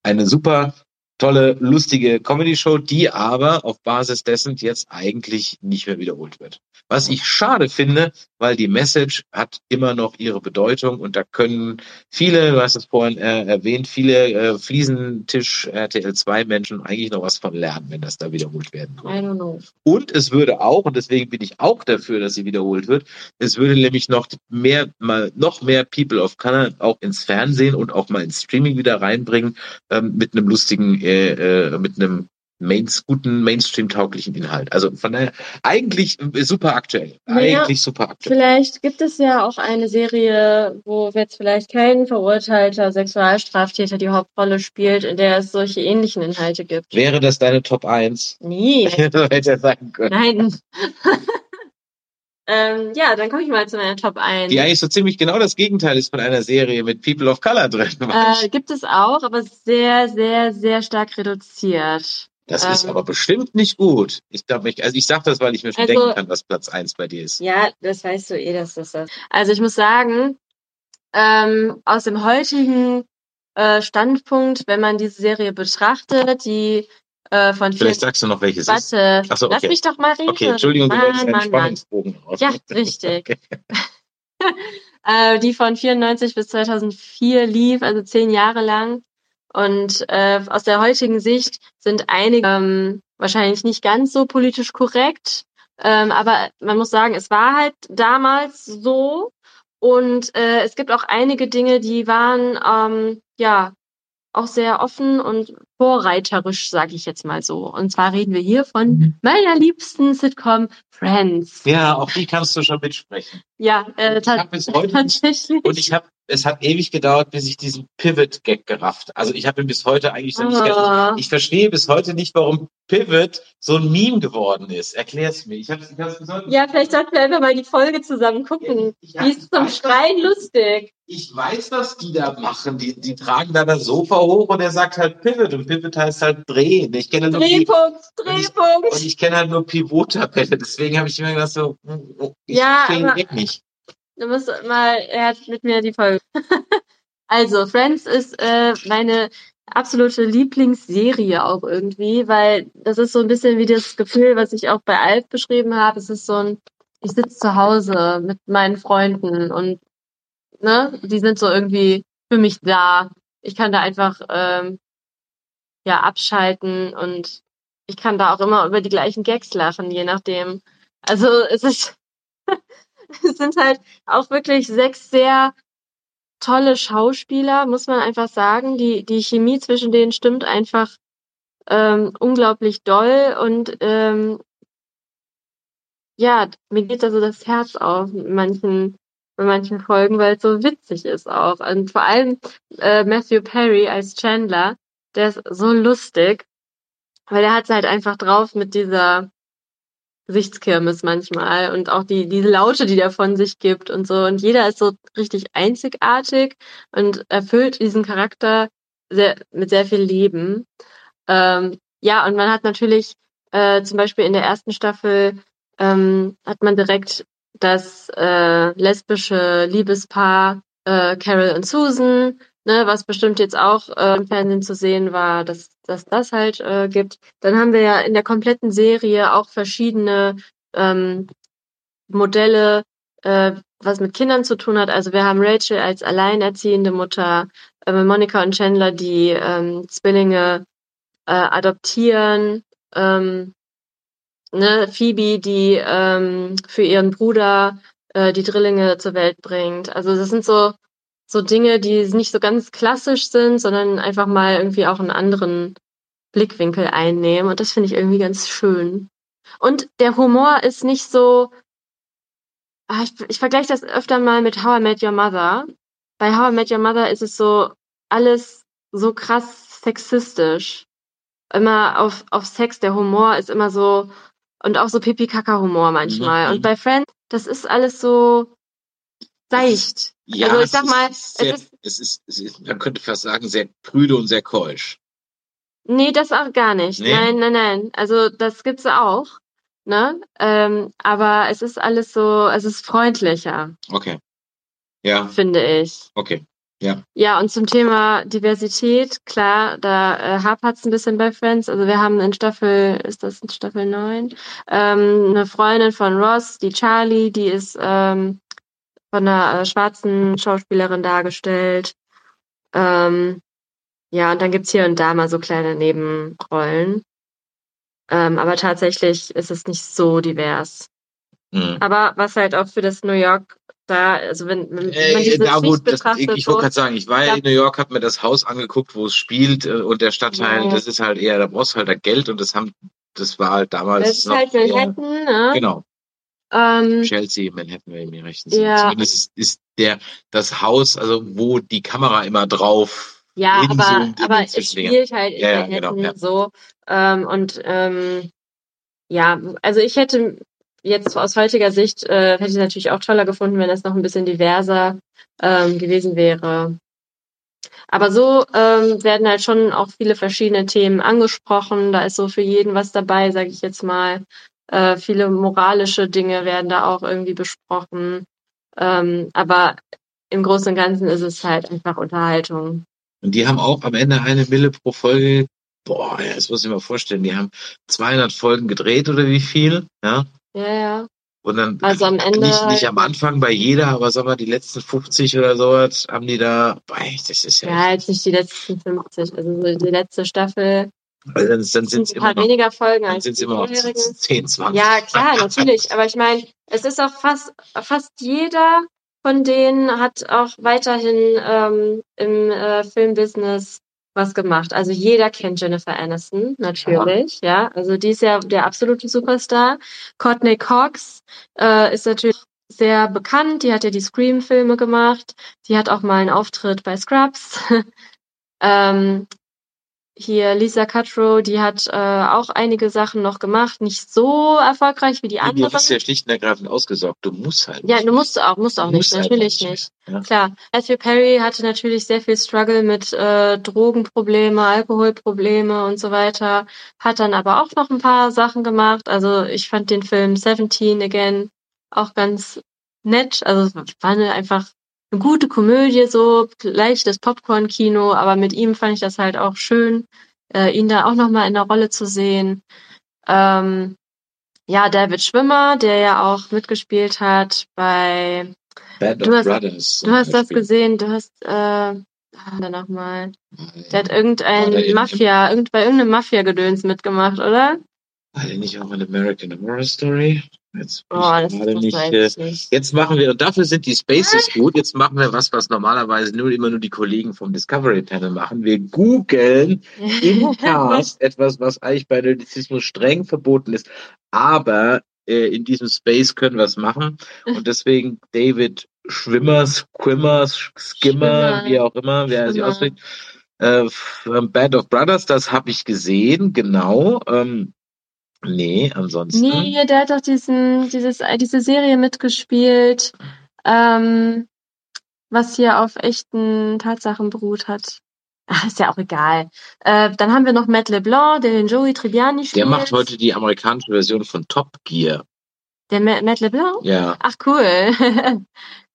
eine super tolle, lustige Comedy-Show, die aber auf Basis dessen jetzt eigentlich nicht mehr wiederholt wird. Was ich schade finde, weil die Message hat immer noch ihre Bedeutung und da können viele, du hast es vorhin äh, erwähnt, viele äh, Fliesentisch RTL 2 Menschen eigentlich noch was von lernen, wenn das da wiederholt werden würde. Und es würde auch, und deswegen bin ich auch dafür, dass sie wiederholt wird, es würde nämlich noch mehr, mal noch mehr People of Color auch ins Fernsehen und auch mal ins Streaming wieder reinbringen, ähm, mit einem lustigen, äh, äh, mit einem Mains, guten Mainstream-tauglichen Inhalt. Also von daher eigentlich super aktuell. Naja, eigentlich super aktuell. Vielleicht gibt es ja auch eine Serie, wo jetzt vielleicht kein verurteilter Sexualstraftäter die Hauptrolle spielt, in der es solche ähnlichen Inhalte gibt. Wäre das deine Top 1? Nee. hätte er sagen können. Nein. ähm, ja, dann komme ich mal zu meiner Top 1. Die eigentlich so ziemlich genau das Gegenteil ist von einer Serie mit People of Color drin. Äh, gibt es auch, aber sehr, sehr, sehr stark reduziert. Das ähm, ist aber bestimmt nicht gut. Ich glaube, ich, also ich sage das, weil ich mir schon also, denken kann, was Platz eins bei dir ist. Ja, das weißt du eh, dass das ist. Also ich muss sagen, ähm, aus dem heutigen äh, Standpunkt, wenn man diese Serie betrachtet, die äh, von Vielleicht sagst du noch, welches ist. Warte, so, lass okay. mich doch mal reden. Okay, Entschuldigung, du wolltest einen. Spannungsbogen raus. Ja, richtig. Okay. äh, die von 94 bis 2004 lief, also zehn Jahre lang. Und äh, aus der heutigen Sicht sind einige ähm, wahrscheinlich nicht ganz so politisch korrekt. Ähm, aber man muss sagen, es war halt damals so. Und äh, es gibt auch einige Dinge, die waren ähm, ja auch sehr offen und vorreiterisch, sage ich jetzt mal so. Und zwar reden wir hier von Mhm. meiner liebsten Sitcom Friends. Ja, auf die kannst du schon mitsprechen. Ja, äh, Ich hab bis heute tatsächlich. Und ich habe, es hat ewig gedauert, bis ich diesen Pivot-Gag gerafft. Also ich habe ihn bis heute eigentlich noch nicht Ah. Ich verstehe bis heute nicht, warum Pivot so ein Meme geworden ist. Erklär's mir. Ich habe ich hab's bis heute Ja, vielleicht sollten wir einfach mal die Folge zusammen gucken. Ich- Die ist zum Schreien lustig. Ich weiß, was die da machen. Die, die tragen da das Sofa hoch und er sagt halt Pivot und Pivot heißt halt drehen. Ich kenne nur die, Drehpunkt, und ich Drehpunkt. kenne halt nur Pivot-Tabelle. Deswegen habe ich immer gedacht so, hm, oh, ich Ja, Gag nicht. Du musst mal, er hat mit mir die Folge. also, Friends ist äh, meine absolute Lieblingsserie auch irgendwie, weil das ist so ein bisschen wie das Gefühl, was ich auch bei Alf beschrieben habe. Es ist so ein, ich sitze zu Hause mit meinen Freunden und ne, die sind so irgendwie für mich da. Ich kann da einfach ähm, ja abschalten und ich kann da auch immer über die gleichen Gags lachen, je nachdem. Also es ist es sind halt auch wirklich sechs sehr tolle Schauspieler, muss man einfach sagen. Die, die Chemie zwischen denen stimmt einfach ähm, unglaublich doll und ähm, ja, mir geht da so das Herz auf in manchen, bei manchen Folgen, weil es so witzig ist auch. Und vor allem äh, Matthew Perry als Chandler, der ist so lustig, weil der hat halt einfach drauf mit dieser Gesichtskirmes manchmal und auch die diese Laute, die der von sich gibt und so. Und jeder ist so richtig einzigartig und erfüllt diesen Charakter sehr, mit sehr viel Leben. Ähm, ja, und man hat natürlich äh, zum Beispiel in der ersten Staffel ähm, hat man direkt das äh, lesbische Liebespaar äh, Carol und Susan, ne, was bestimmt jetzt auch äh, im Fernsehen zu sehen war, dass, dass das halt äh, gibt. Dann haben wir ja in der kompletten Serie auch verschiedene ähm, Modelle, äh, was mit Kindern zu tun hat. Also wir haben Rachel als alleinerziehende Mutter, äh, Monica und Chandler, die ähm, Zwillinge äh, adoptieren, ähm, ne, Phoebe, die ähm, für ihren Bruder äh, die Drillinge zur Welt bringt. Also das sind so so Dinge, die nicht so ganz klassisch sind, sondern einfach mal irgendwie auch einen anderen Blickwinkel einnehmen. Und das finde ich irgendwie ganz schön. Und der Humor ist nicht so. Ah, ich, ich vergleiche das öfter mal mit How I Met Your Mother. Bei How I Met Your Mother ist es so alles so krass sexistisch. Immer auf, auf Sex, der Humor ist immer so. Und auch so Pipi-Kaka-Humor manchmal. Mhm. Und bei Friends, das ist alles so seicht. Ja, Also ich es sag ist mal, sehr, es ist- es ist, es ist, man könnte fast sagen, sehr prüde und sehr keusch. Nee, das auch gar nicht. Nee? Nein, nein, nein. Also das gibt's auch, ne? Ähm, aber es ist alles so, es ist freundlicher, Okay. Ja, finde ich. okay. Ja, und zum Thema Diversität, klar, da äh, hapert's ein bisschen bei Friends. Also wir haben in Staffel, ist das in Staffel 9, ähm, eine Freundin von Ross, die Charlie, die ist ähm, von einer äh, schwarzen Schauspielerin dargestellt. Ähm, ja, und dann gibt's hier und da mal so kleine Nebenrollen. Ähm, aber tatsächlich ist es nicht so divers. Mhm. Aber was halt auch für das New York da, also wenn, wenn man Äh, diese da, wo, das, ich, ich wollte gerade sagen, ich war ja Ja. in New York, habe mir das Haus angeguckt, wo es spielt äh, und der Stadtteil, Ja. das ist halt eher, da brauchst du halt da Geld und das haben, das war halt damals das ist noch halt Manhattan, ne? genau, Ähm, Chelsea, Manhattan, wenn ich mir recht. Ja. Zumindest ist, ist der, das Haus, also wo die Kamera immer drauf ja, so aber, aber es spielt halt in Ja, ja, Manhattan genau, ja. so. Ähm, und ähm, ja, also ich hätte jetzt aus heutiger Sicht äh, hätte ich natürlich auch toller gefunden, wenn es noch ein bisschen diverser ähm, gewesen wäre. Aber so ähm, werden halt schon auch viele verschiedene Themen angesprochen. Da ist so für jeden was dabei, sage ich jetzt mal. Äh, viele moralische Dinge werden da auch irgendwie besprochen. Ähm, aber im Großen und Ganzen ist es halt einfach Unterhaltung. Und die haben auch am Ende eine Mille pro Folge boah, ja, das muss ich mir vorstellen, die haben 200 Folgen gedreht oder wie viel, ja? Ja, ja. Und dann Also am Ende nicht, nicht am Anfang bei jeder, aber sagen wir die letzten 50 oder sowas haben die da, boah, das ist ja, Ja, jetzt nicht die letzten 50. Also so die letzte Staffel also dann, dann sind es immer noch, weniger Folgen dann sind die immer noch vorherigen. 10, 20. Ja, klar, natürlich. Aber ich meine, es ist auch fast, fast jeder von denen hat auch weiterhin ähm, im äh, Filmbusiness was gemacht. Also jeder kennt Jennifer Aniston, natürlich, ja. Also die ist ja der absolute Superstar. Courtney Cox äh, ist natürlich sehr bekannt. Die hat ja die Scream-Filme gemacht. Die hat auch mal einen Auftritt bei Scrubs. ähm, hier Lisa Kudrow, die hat äh, auch einige Sachen noch gemacht, nicht so erfolgreich wie die anderen. hast du ja schlicht und ergreifend ausgesorgt. Du musst halt. Ja, nicht. du musst auch, musst auch Du nicht, musst einfach natürlich nicht nicht. mehr, ja. Klar, Matthew Perry hatte natürlich sehr viel Struggle mit äh, Drogenprobleme, Alkoholprobleme und so weiter, hat dann aber auch noch ein paar Sachen gemacht. Also ich fand den Film Seventeen Again auch ganz nett. Also es war eine, einfach eine gute Komödie, so leichtes Popcorn-Kino, aber mit ihm fand ich das halt auch schön, äh, ihn da auch nochmal in der Rolle zu sehen. Ähm, ja, David Schwimmer, der ja auch mitgespielt hat bei Band Du of hast- Brothers. Du hast das gesehen, du hast, äh, ah, danach mal. Der hat der irgendein in- Mafia, irgend, bei irgendeinem Mafia-Gedöns mitgemacht, oder? War der nicht auch in American Horror Story? Jetzt Oh, nicht. Äh, jetzt machen wir, und dafür sind die Spaces gut, jetzt machen wir was, was normalerweise nur immer nur die Kollegen vom Discovery Panel machen. Wir googeln im Cast etwas, was eigentlich bei Nerdizismus streng verboten ist. Aber äh, in diesem Space können wir es machen. Und deswegen David Schwimmer, Squimmer, Skimmer, Schwimmer. wie auch immer, wer sich ausspricht. Äh, Band of Brothers, das habe ich gesehen, genau. Ähm, nee, ansonsten. Nee, der hat doch diesen, dieses, äh, diese Serie mitgespielt, ähm, was hier auf echten Tatsachen beruht hat. Ach, ist ja auch egal. Äh, dann haben wir noch Matt LeBlanc, der den Joey Tribbiani spielt. Der macht heute die amerikanische Version von Top Gear. Der Ma Matt LeBlanc? Ja. Ach cool.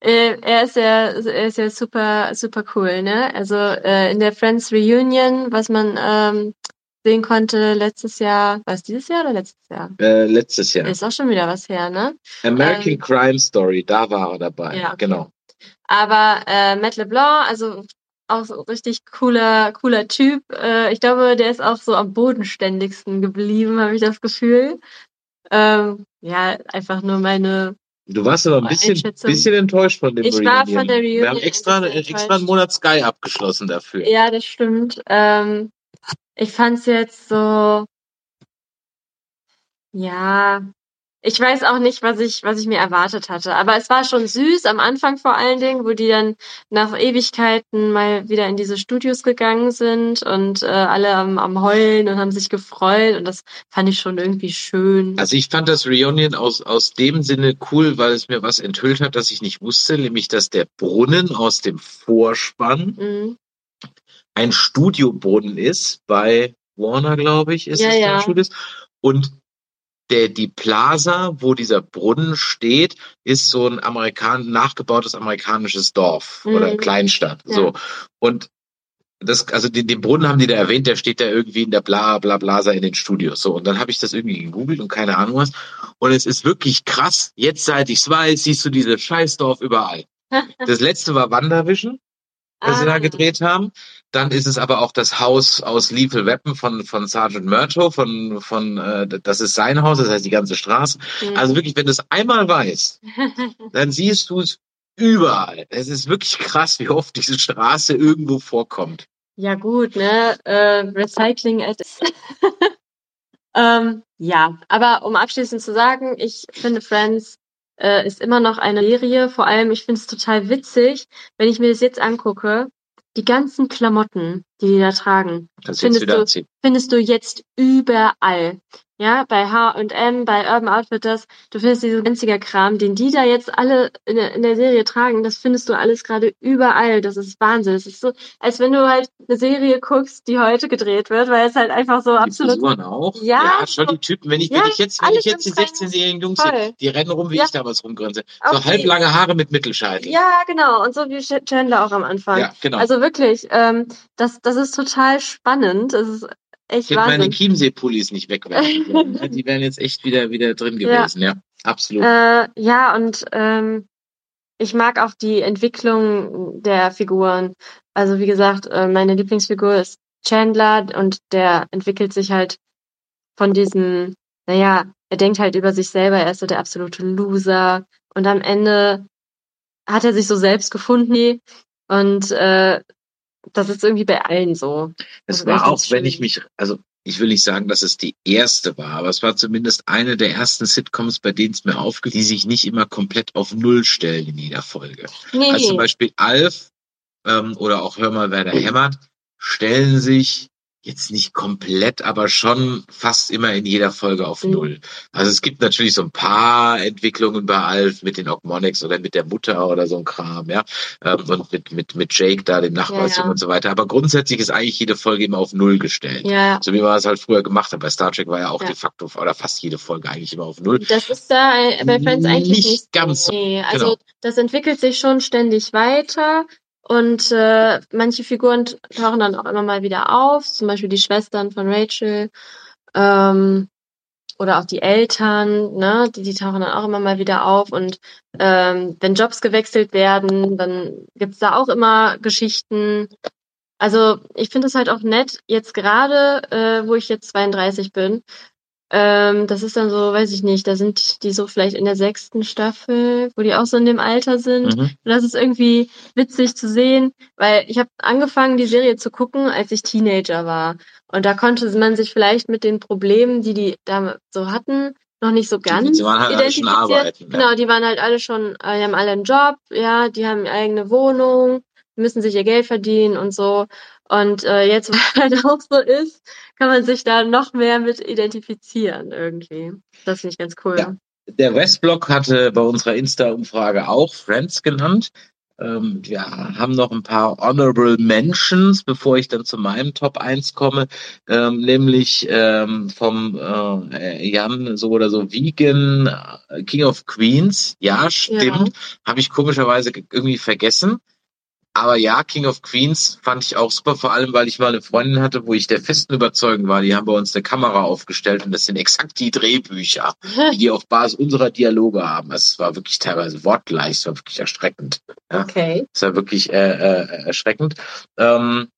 äh, er ist ja, er ist ja super, super cool, ne? Also äh, in der Friends Reunion, was man ähm, sehen konnte letztes Jahr, war es dieses Jahr oder letztes Jahr? Äh, letztes Jahr. Ist auch schon wieder was her, ne? American ähm, Crime Story, da war er dabei. Ja, okay. Genau. Aber äh, Matt LeBlanc, also auch so richtig cooler, cooler Typ. Äh, ich glaube, der ist auch so am bodenständigsten geblieben, habe ich das Gefühl. Ähm, ja, einfach nur meine. Du warst aber ein bisschen, bisschen enttäuscht von dem Ich war von der Wir haben Reunion extra, extra einen. Monat Sky abgeschlossen dafür. Ja, das stimmt. Ähm, ich fand's jetzt so. Ja, ich weiß auch nicht, was ich, was ich mir erwartet hatte. Aber es war schon süß am Anfang vor allen Dingen, wo die dann nach Ewigkeiten mal wieder in diese Studios gegangen sind und äh, alle am, am Heulen und haben sich gefreut. Und das fand ich schon irgendwie schön. Also ich fand das Reunion aus, aus dem Sinne cool, weil es mir was enthüllt hat, das ich nicht wusste, nämlich dass der Brunnen aus dem Vorspann Mhm. Ein Studiobrunnen ist bei Warner, glaube ich, ist Ja, es ja. Studios. Und der, die Plaza, wo dieser Brunnen steht, ist so ein Amerikan nachgebautes amerikanisches Dorf Mhm. oder Kleinstadt. Ja. So. Und das, also den, den Brunnen haben die da erwähnt, der steht da irgendwie in der Bla Bla Blasa in den Studios. So, und dann habe ich das irgendwie gegoogelt und keine Ahnung was. Und es ist wirklich krass. Jetzt, seit ich's weiß, siehst du dieses Scheißdorf überall. Das letzte war Wandervision was sie da Ah. gedreht haben. Dann ist es aber auch das Haus aus Lethal Weapon von, von Sergeant Murto, von, von, äh, das ist sein Haus, das heißt die ganze Straße. Mhm. Also wirklich, wenn du es einmal weißt, dann siehst du es überall. Es ist wirklich krass, wie oft diese Straße irgendwo vorkommt. Ja, gut, ne? Äh, Recycling at ähm, ja, aber um abschließend zu sagen, ich finde Friends äh, ist immer noch eine Serie. Vor allem, ich finde es total witzig, wenn ich mir das jetzt angucke, die ganzen Klamotten, die die da tragen, Findest du- findest du jetzt überall. Ja, bei H&M, bei Urban Outfitters, du findest diesen ganziger Kram, den die da jetzt alle in der, in der Serie tragen, das findest du alles gerade überall. Das ist Wahnsinn. Es ist so, als wenn du halt eine Serie guckst, die heute gedreht wird, weil es halt einfach so Die absolut Frisuren auch. Ja, schon die Typen. Wenn ich, ja, wenn ich jetzt, wenn ich jetzt die im Trend. 16-jährigen Jungs sehe, die rennen rum, wie Ja. ich damals rumgrenze. Auch So die- halblange Haare mit Mittelscheitel. Ja, genau. Und so wie Chandler auch am Anfang. Ja, genau. Also wirklich, ähm, das, das ist total spannend. Es ist Ich hätte meine. Chiemsee-Pullis nicht wegwerfen ne? Die wären jetzt echt wieder, wieder drin Ja. gewesen, ja. Absolut. Äh, ja, und ähm, ich mag auch die Entwicklung der Figuren. Also wie gesagt, äh, meine Lieblingsfigur ist Chandler und der entwickelt sich halt von diesem, naja, er denkt halt über sich selber, er ist so der absolute Loser und am Ende hat er sich so selbst gefunden und äh, das ist irgendwie bei allen so. Es war auch, wenn ich mich, also ich will nicht sagen, dass es die erste war, aber es war zumindest eine der ersten Sitcoms, bei denen es mir aufgeht, die sich nicht immer komplett auf Null stellen in jeder Folge. Nee, Also zum Beispiel Alf ähm, oder auch Hör mal, wer da hämmert, stellen sich jetzt nicht komplett, aber schon fast immer in jeder Folge auf Mhm. Null. Also es gibt natürlich so ein paar Entwicklungen bei Alf mit den Ogmonics oder mit der Mutter oder so ein Kram, ja. Ähm, und mit, mit, mit Jake da, dem Nachbarsjungen Ja. und so weiter. Aber grundsätzlich ist eigentlich jede Folge immer auf Null gestellt. ja, So wie man es halt früher gemacht hat. Bei Star Trek war ja auch Ja. de facto oder fast jede Folge eigentlich immer auf Null. Das ist da äh, bei Friends eigentlich Nicht nicht, ganz so. so, Nee, also genau. das entwickelt sich schon ständig weiter und äh, manche Figuren tauchen dann auch immer mal wieder auf, zum Beispiel die Schwestern von Rachel ähm, oder auch die Eltern, ne, die, die tauchen dann auch immer mal wieder auf und ähm, wenn Jobs gewechselt werden, dann gibt's da auch immer Geschichten. Also ich finde es halt auch nett, jetzt gerade, äh, wo ich jetzt 32 bin, ähm, das ist dann so, weiß ich nicht, da sind die so vielleicht in der sechsten Staffel, wo die auch so in dem Alter sind. Mhm. Und das ist irgendwie witzig zu sehen, weil ich habe angefangen, die Serie zu gucken, als ich Teenager war. Und da konnte man sich vielleicht mit den Problemen, die die da so hatten, noch nicht so ganz die waren halt alle schon identifiziert. arbeiten, ja. Genau, die waren halt alle schon, äh, die haben alle einen Job, ja, die haben eigene Wohnung, müssen sich ihr Geld verdienen und so. Und äh, jetzt, weil halt auch so ist, kann man sich da noch mehr mit identifizieren irgendwie. Das finde ich ganz cool. Ja. Der Westblock hatte bei unserer Insta-Umfrage auch Friends genannt. Ähm, wir haben noch ein paar Honorable Mentions, bevor ich dann zu meinem Top 1 komme, ähm, nämlich ähm, vom äh, Jan so oder so Vegan äh, King of Queens. Ja, stimmt. Habe ich komischerweise ge- irgendwie vergessen. Aber ja, King of Queens fand ich auch super, vor allem weil ich mal eine Freundin hatte, wo ich der festen Überzeugung war, die haben bei uns eine Kamera aufgestellt und das sind exakt die Drehbücher, die die auf Basis unserer Dialoge haben. Es war wirklich teilweise wortgleich, es war wirklich erschreckend. Ja. Okay. Es war wirklich äh, äh, erschreckend. Ähm,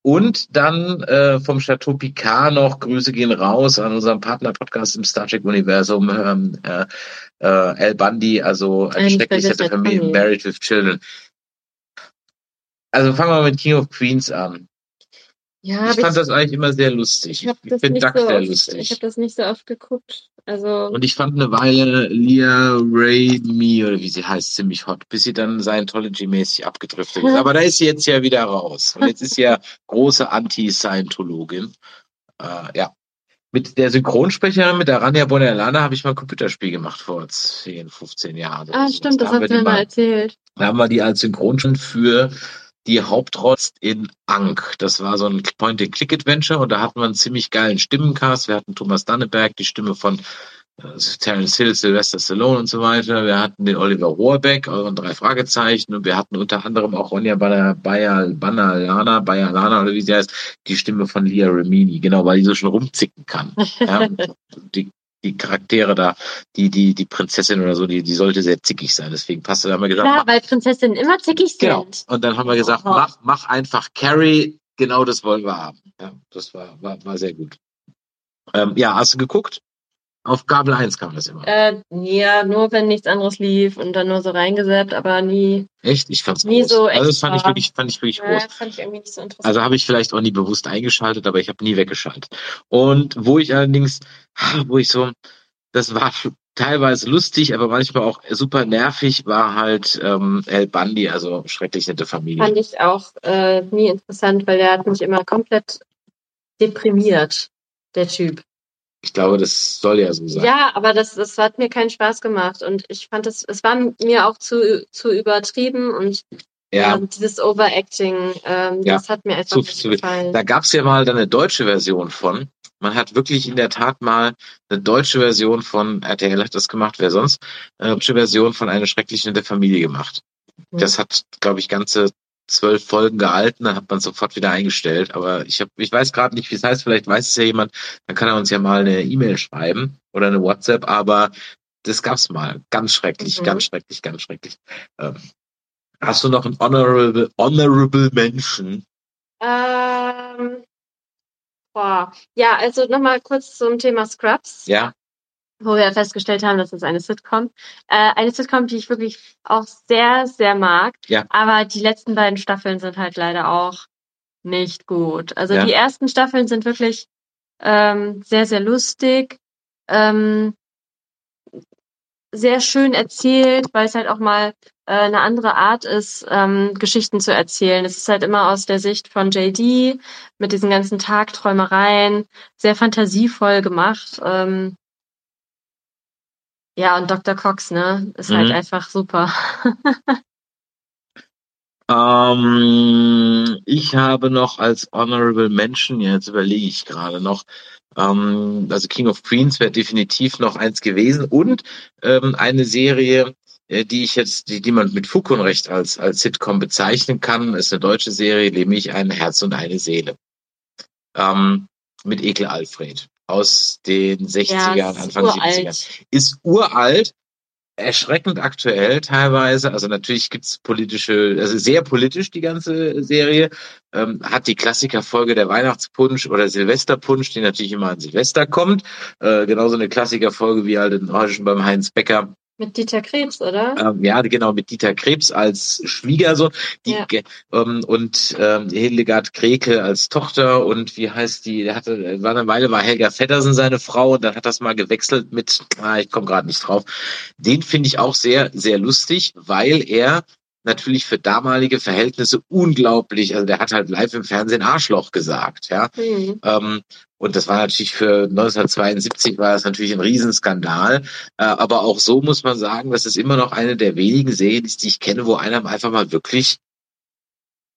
und dann äh, vom Chateau Picard noch Grüße gehen raus an unseren Partner-Podcast im Star Trek-Universum, ähm, äh, äh, Al Bundy, also eine Eine schreckliche vergessene Familie, Familie. Married with Children. Also fangen wir mit King of Queens an. Ja, ich fand das eigentlich immer sehr lustig. ich Ich finde Duck so sehr oft, lustig. ich habe das nicht so oft geguckt. Also Und ich fand eine Weile Leah Raimi oder wie sie heißt ziemlich hot, bis sie dann Scientology-mäßig abgedriftet ist. Aber da ist sie jetzt ja wieder raus. Und jetzt ist sie ja große Anti-Scientologin. Äh, ja. Mit der Synchronsprecherin, mit der Rania Bonellana, habe ich mal ein Computerspiel gemacht vor 10, 15 Jahren. ah, stimmt, das hast du mir mal erzählt. da haben wir die als Synchronstimme für die Hauptrolle in Ankh. Das war so ein Point-and-Click-Adventure und da hatten wir einen ziemlich geilen Stimmencast. Wir hatten Thomas Danneberg, die Stimme von äh, Terence Hill, Sylvester Stallone und so weiter. Wir hatten den Oliver Rohrbeck, euren drei Fragezeichen und wir hatten unter anderem auch Ronja Banalana, Bayalana oder wie sie heißt, die Stimme von Lia Remini. Genau, weil die so schon rumzicken kann. Ja, die, die Charaktere da, die, die, die Prinzessin oder so, die, die sollte sehr zickig sein. Deswegen passte, da haben wir gesagt, Klar, weil Prinzessinnen immer zickig sind. Genau. Und dann haben wir gesagt, Oh. mach, mach einfach Carrie, genau das wollen wir haben. Ja, das war, war, war sehr gut. Ähm, ja, hast du geguckt? Auf Kabel 1 kam das immer. Äh, ja, nur wenn nichts anderes lief und dann nur so reingesäppt, aber nie. Echt? Ich fand's nie groß. so also das fand ich wirklich, fand ich wirklich groß. fand ich irgendwie nicht so interessant. Also habe ich vielleicht auch nie bewusst eingeschaltet, aber ich habe nie weggeschaltet. Und wo ich allerdings, wo ich so, das war teilweise lustig, aber manchmal auch super nervig, war halt ähm, El Bundy, also schrecklich nette Familie. fand ich auch äh, nie interessant, weil der hat mich immer komplett deprimiert, der Typ. Ich glaube, das soll ja so sein. Ja, aber das, das hat mir keinen Spaß gemacht und ich fand es, es war mir auch zu, zu übertrieben und ja ähm, dieses Overacting, ähm, Ja, das hat mir einfach zu- nicht gefallen. Da gab's ja mal dann eine deutsche Version von. Man hat wirklich in der Tat mal eine deutsche Version von, RTL hat das gemacht, wer sonst, eine deutsche Version von einer schrecklich nette Familie gemacht. Mhm. Das hat, glaube ich, ganze zwölf Folgen gehalten, dann hat man sofort wieder eingestellt. Aber ich habe, ich weiß gerade nicht, wie es heißt, vielleicht weiß es ja jemand, dann kann er uns ja mal eine E-Mail schreiben oder eine WhatsApp, aber das gab's mal. Ganz schrecklich, Mhm. ganz schrecklich, ganz schrecklich. Ähm, hast du noch einen Honorable, Honorable Mention? Ähm, boah. Ja, also nochmal kurz zum Thema Scrubs, Ja, wo wir festgestellt haben, das ist eine Sitcom. Äh, eine Sitcom, die ich wirklich auch sehr, sehr mag. Ja. Aber die letzten beiden Staffeln sind halt leider auch nicht gut. Also Ja. die ersten Staffeln sind wirklich ähm, sehr, sehr lustig. Ähm, sehr schön erzählt, weil es halt auch mal äh, eine andere Art ist, ähm, Geschichten zu erzählen. Es ist halt immer aus der Sicht von JD mit diesen ganzen Tagträumereien, sehr fantasievoll gemacht. Ähm, ja, und Dr. Cox, ne, ist halt Mhm. einfach super. Ähm, ich habe noch als Honorable Mention, ja, jetzt überlege ich gerade noch, ähm, also King of Queens wäre definitiv noch eins gewesen und ähm, eine Serie, äh, die ich jetzt, die, die man mit Fug und Recht als, als Sitcom bezeichnen kann, ist eine deutsche Serie, nämlich ein Herz und eine Seele. Ähm, mit Ekel Alfred aus den 60ern, Ja, Anfang 70ern uralt. ist uralt, erschreckend aktuell teilweise. Also natürlich gibt's politische, also sehr politisch die ganze Serie. Ähm, hat die Klassikerfolge der Weihnachtspunsch oder Silvesterpunsch, die natürlich immer an Silvester kommt. Äh, genauso eine Klassikerfolge wie halt in heute schon beim Heinz Becker. Mit Dieter Krebs, oder? Ähm, ja, genau, mit Dieter Krebs als Schwiegersohn die, Ja. ähm, und ähm, Hildegard Kreke als Tochter und wie heißt die, der hatte, war eine Weile war Helga Feddersen seine Frau und dann hat das mal gewechselt mit, ah, ich komme gerade nicht drauf. Den finde ich auch sehr, sehr lustig, weil er natürlich für damalige Verhältnisse unglaublich, also der hat halt live im Fernsehen Arschloch gesagt, ja. Hm. Ähm, und das war natürlich für 1972 war das natürlich ein Riesenskandal. Äh, aber auch so muss man sagen, das ist immer noch eine der wenigen Serien, die ich kenne, wo einer einfach mal wirklich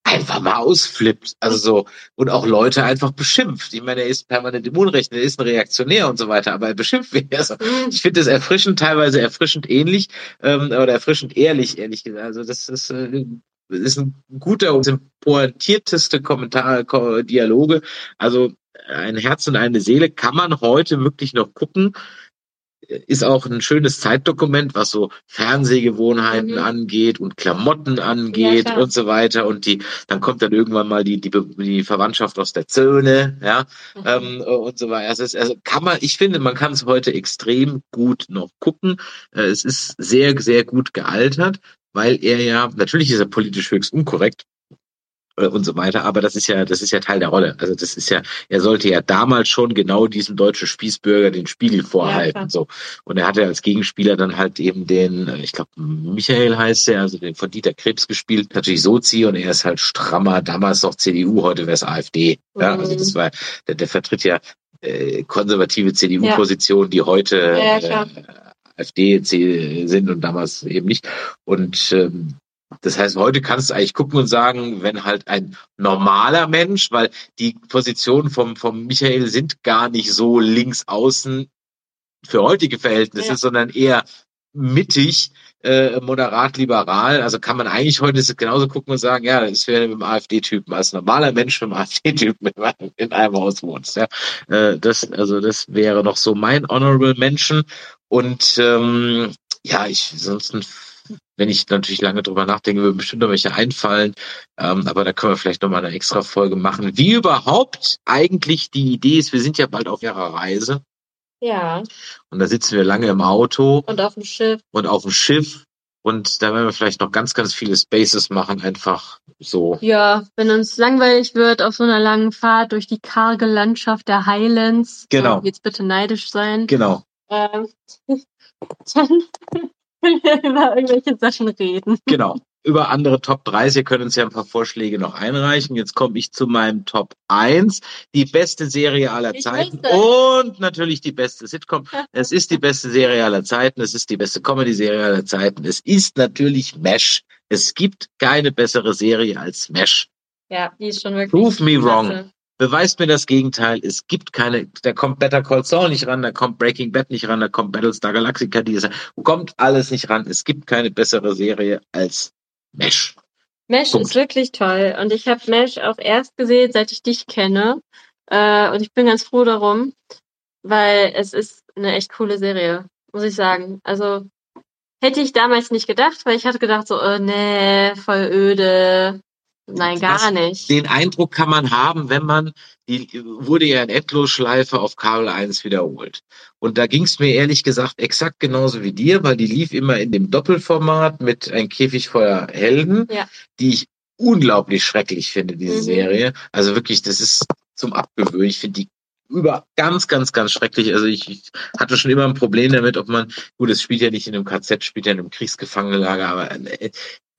einfach mal ausflippt. Also so, und auch Leute einfach beschimpft. Ich meine, er ist permanent im Unrecht, er ist ein Reaktionär und so weiter, aber er beschimpft wen. Also, Hm. ich finde das erfrischend, teilweise erfrischend ähnlich, ähm, oder erfrischend ehrlich, ehrlich gesagt. Also das ist, äh, ist ein guter und pointierteste Kommentar, Ko- Dialoge. Also ein Herz und eine Seele kann man heute wirklich noch gucken. Ist auch ein schönes Zeitdokument, was so Fernsehgewohnheiten Mhm. angeht und Klamotten angeht klar. und so weiter. Und die, dann kommt dann irgendwann mal die, die, die Verwandtschaft aus der Zöhne, ja, ähm, und so weiter. Also, also kann man, ich finde, man kann es heute extrem gut noch gucken. Äh, es ist sehr, sehr gut gealtert, weil er ja, natürlich ist er politisch höchst unkorrekt äh, und so weiter, aber das ist ja, das ist ja Teil der Rolle. Also das ist ja, er sollte ja damals schon genau diesem deutschen Spießbürger den Spiegel vorhalten. klar. so. Und er hatte als Gegenspieler dann halt eben den, äh, ich glaube, Michael heißt er, also den von Dieter Krebs gespielt, natürlich Sozi und er ist halt strammer, damals noch CDU, heute wäre es AfD. Ja, also Mhm. das war, der, der vertritt ja äh, konservative CDU-Positionen, die heute Ja, äh, AfD sind und damals eben nicht. Und ähm, das heißt, heute kannst du eigentlich gucken und sagen, wenn halt ein normaler Mensch, weil die Positionen vom, vom Michael sind gar nicht so links außen für heutige Verhältnisse, Ja. sondern eher mittig, äh, moderat liberal. Also kann man eigentlich heute genauso gucken und sagen, ja, das wäre mit dem AfD-Typen als normaler Mensch mit dem AfD-Typen in einem Haus wohnst. Ja. Äh, das, also das wäre noch so mein Honorable Mention. Und ähm, ja, ich sonst wenn ich natürlich lange drüber nachdenke, würden bestimmt noch welche einfallen. Ähm, aber da können wir vielleicht noch mal eine extra Folge machen. Wie überhaupt eigentlich die Idee ist, wir sind ja bald auf ihrer Reise Ja, und da sitzen wir lange im Auto und auf dem Schiff. und auf dem Schiff und da werden wir vielleicht noch ganz, ganz viele Spaces machen, einfach so. Ja, wenn uns langweilig wird auf so einer langen Fahrt durch die karge Landschaft der Highlands, Genau. jetzt bitte neidisch sein, Genau, ähm, dann über irgendwelche Sachen reden. genau. Über andere Top 3, ihr könnt uns ja ein paar Vorschläge noch einreichen. Jetzt komme ich zu meinem Top 1. Die beste Serie aller Ich Zeiten und natürlich die beste Sitcom. Es ist die beste Serie aller Zeiten. Es ist die beste Comedy-Serie aller Zeiten. Es ist natürlich MASH. Es gibt keine bessere Serie als MASH. Ja, die ist schon wirklich. Prove me wrong. Beweist mir das Gegenteil. Es gibt keine, da kommt Better Call Saul nicht ran, da kommt Breaking Bad nicht ran, da kommt Battlestar Galactica, die ist, kommt alles nicht ran. Es gibt keine bessere Serie als MASH. Mesh Punkt. ist wirklich toll und ich habe Mesh auch erst gesehen, seit ich dich kenne äh, und ich bin ganz froh darum, weil es ist eine echt coole Serie, muss ich sagen. Also hätte ich damals nicht gedacht, weil ich hatte gedacht so, äh, nee, voll öde. Nein, gar Das- nicht. Den Eindruck kann man haben, wenn man, die wurde ja in Endlosschleife auf Kabel 1 wiederholt. Und da ging es mir ehrlich gesagt exakt genauso wie dir, weil die lief immer in dem Doppelformat mit ein Käfig voller Helden, Ja. die ich unglaublich schrecklich finde, diese Mhm. Serie. Also wirklich, das ist zum Abgewöhnen. Ich finde die über ganz, ganz, ganz schrecklich. Also ich, ich hatte schon immer ein Problem damit, ob man, gut, es spielt ja nicht in einem KZ, spielt ja in einem Kriegsgefangenenlager, aber äh,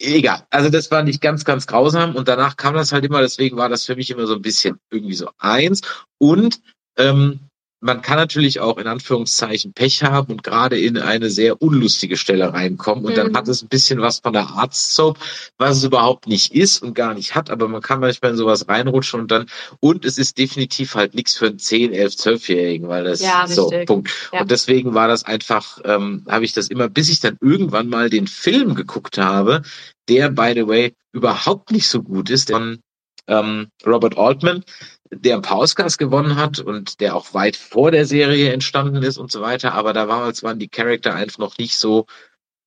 egal. Also das fand ich ganz, ganz grausam und danach kam das halt immer, deswegen war das für mich immer so ein bisschen irgendwie so eins. Und ähm, man kann natürlich auch in Anführungszeichen Pech haben und gerade in eine sehr unlustige Stelle reinkommen und dann Mhm. hat es ein bisschen was von der Arzt Soap, was es überhaupt nicht ist und gar nicht hat, aber man kann manchmal in sowas reinrutschen und dann und es ist definitiv halt nichts für einen 10, 11, 12-Jährigen, weil das Ja, so richtig. Punkt. Ja. Und deswegen war das einfach, ähm, habe ich das immer, bis ich dann irgendwann mal den Film geguckt habe, der, by the way, überhaupt nicht so gut ist, von ähm, Robert Altman, der ein paar Oscars gewonnen hat und der auch weit vor der Serie entstanden ist und so weiter. Aber da damals waren die Charakter einfach noch nicht so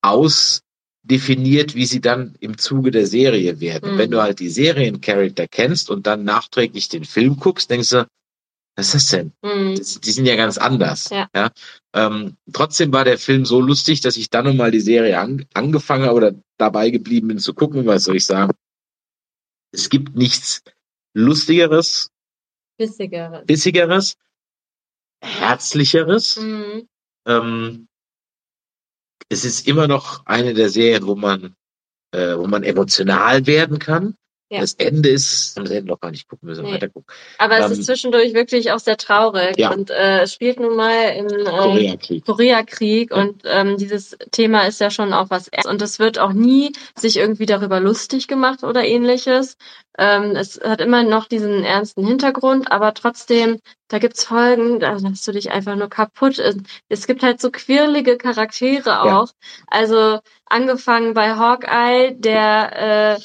ausdefiniert, wie sie dann im Zuge der Serie werden. Mhm. wenn du halt die Seriencharakter kennst und dann nachträglich den Film guckst, denkst du, was ist das denn? Mhm. Das, die sind ja ganz anders. Ja. Ähm, trotzdem war der Film so lustig, dass ich dann nochmal die Serie an, angefangen habe oder dabei geblieben bin zu gucken. Was soll ich sagen? Es gibt nichts Lustigeres, Bissigeres. Bissigeres, Herzlicheres. Mhm. Ähm, es ist immer noch eine der Serien, wo man, äh, wo man emotional werden kann. Ja. Das Ende ist, das Ende noch gar nicht gucken, müssen wir Nee. weiter gucken. Aber es Ähm, ist zwischendurch wirklich auch sehr traurig Ja. und äh, es spielt nun mal im ähm, Koreakrieg. Koreakrieg Ja. und ähm, dieses Thema ist ja schon auch was Ernstes und es wird auch nie sich irgendwie darüber lustig gemacht oder ähnliches. Ähm, es hat immer noch diesen ernsten Hintergrund, aber trotzdem, da gibt's Folgen, da lässt du dich einfach nur kaputt. Es- gibt halt so quirlige Charaktere Ja. auch. Also angefangen bei Hawkeye, der äh,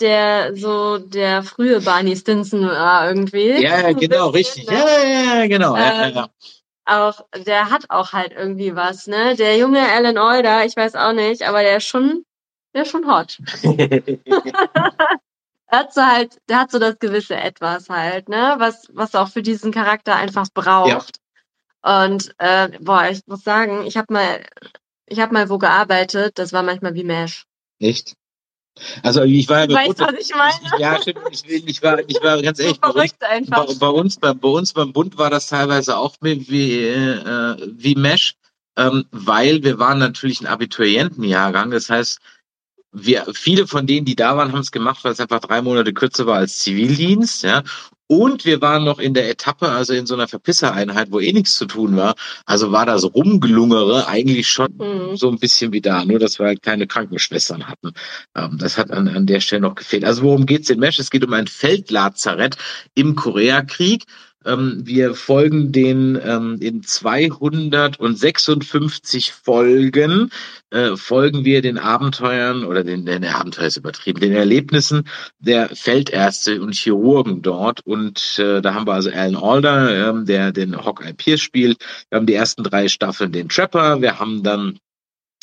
der so der frühe Barney Stinson war irgendwie. Ja, ja, genau, richtig. ne? Ja, ja, ja, genau. Ja, ja, Ähm, ja. auch, der hat auch halt irgendwie was, ne? Der junge Alan Alda, ich weiß auch nicht, aber der ist schon, der ist schon hot. Er hat so halt, der hat so das gewisse Etwas halt, ne? Was, was auch für diesen Charakter einfach braucht. Und äh, boah, ich muss sagen, ich habe mal, ich habe mal wo gearbeitet, das war manchmal wie Mesh. Echt? Also ich war ja bei Weißt was ich meine? Ja, stimmt. Ich, ich war, ich war ganz So ehrlich, bei uns, verrückt bei, einfach. bei uns, bei, bei uns beim Bund war das teilweise auch wie, wie, äh, wie Mesh, ähm, weil wir waren natürlich ein Abiturientenjahrgang. Das heißt, wir, viele von denen, die da waren, haben es gemacht, weil es einfach drei Monate kürzer war als Zivildienst, ja. Und wir waren noch in der Etappe, also in so einer Verpissereinheit, wo eh nichts zu tun war. Also war das Rumgelungere eigentlich schon Mhm. so ein bisschen wie da, nur dass wir halt keine Krankenschwestern hatten. Ähm, das hat an, an der Stelle noch gefehlt. Also worum geht's in Mesh? Es geht um ein Feldlazarett im Koreakrieg. Ähm, wir folgen den ähm, in 256 Folgen äh, folgen wir den Abenteuern oder den, den Abenteuer ist übertrieben, den Erlebnissen der Feldärzte und Chirurgen dort. Und äh, da haben wir also Alan Alda, ähm, der den Hawkeye Pierce spielt. Wir haben die ersten drei Staffeln den Trapper. Wir haben dann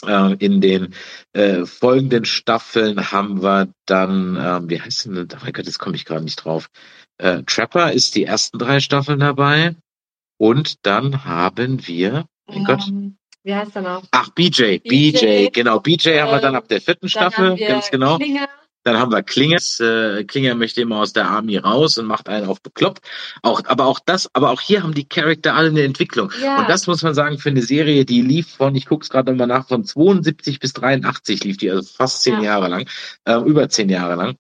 äh, in den äh, folgenden Staffeln haben wir dann, ähm, wie heißt denn, oh mein Gott, jetzt komme ich gerade nicht drauf. Äh, Trapper ist die ersten drei Staffeln dabei. Und dann haben wir, mein Gott, Ähm, wie heißt er noch? ach, BJ, BJ, BJ, genau, BJ haben wir dann ab der vierten Dann Staffel, ganz genau. Klinge. Dann haben wir Klingers. Äh, Klinger möchte immer aus der Army raus und macht einen auf bekloppt. Auch, aber auch das, aber auch hier haben die Charakter alle eine Entwicklung. Ja. Und das muss man sagen für eine Serie, die lief von, ich gucke es gerade nochmal nach, von 72 bis 83 lief die, also fast zehn Ja. Jahre lang, äh, über zehn Jahre lang.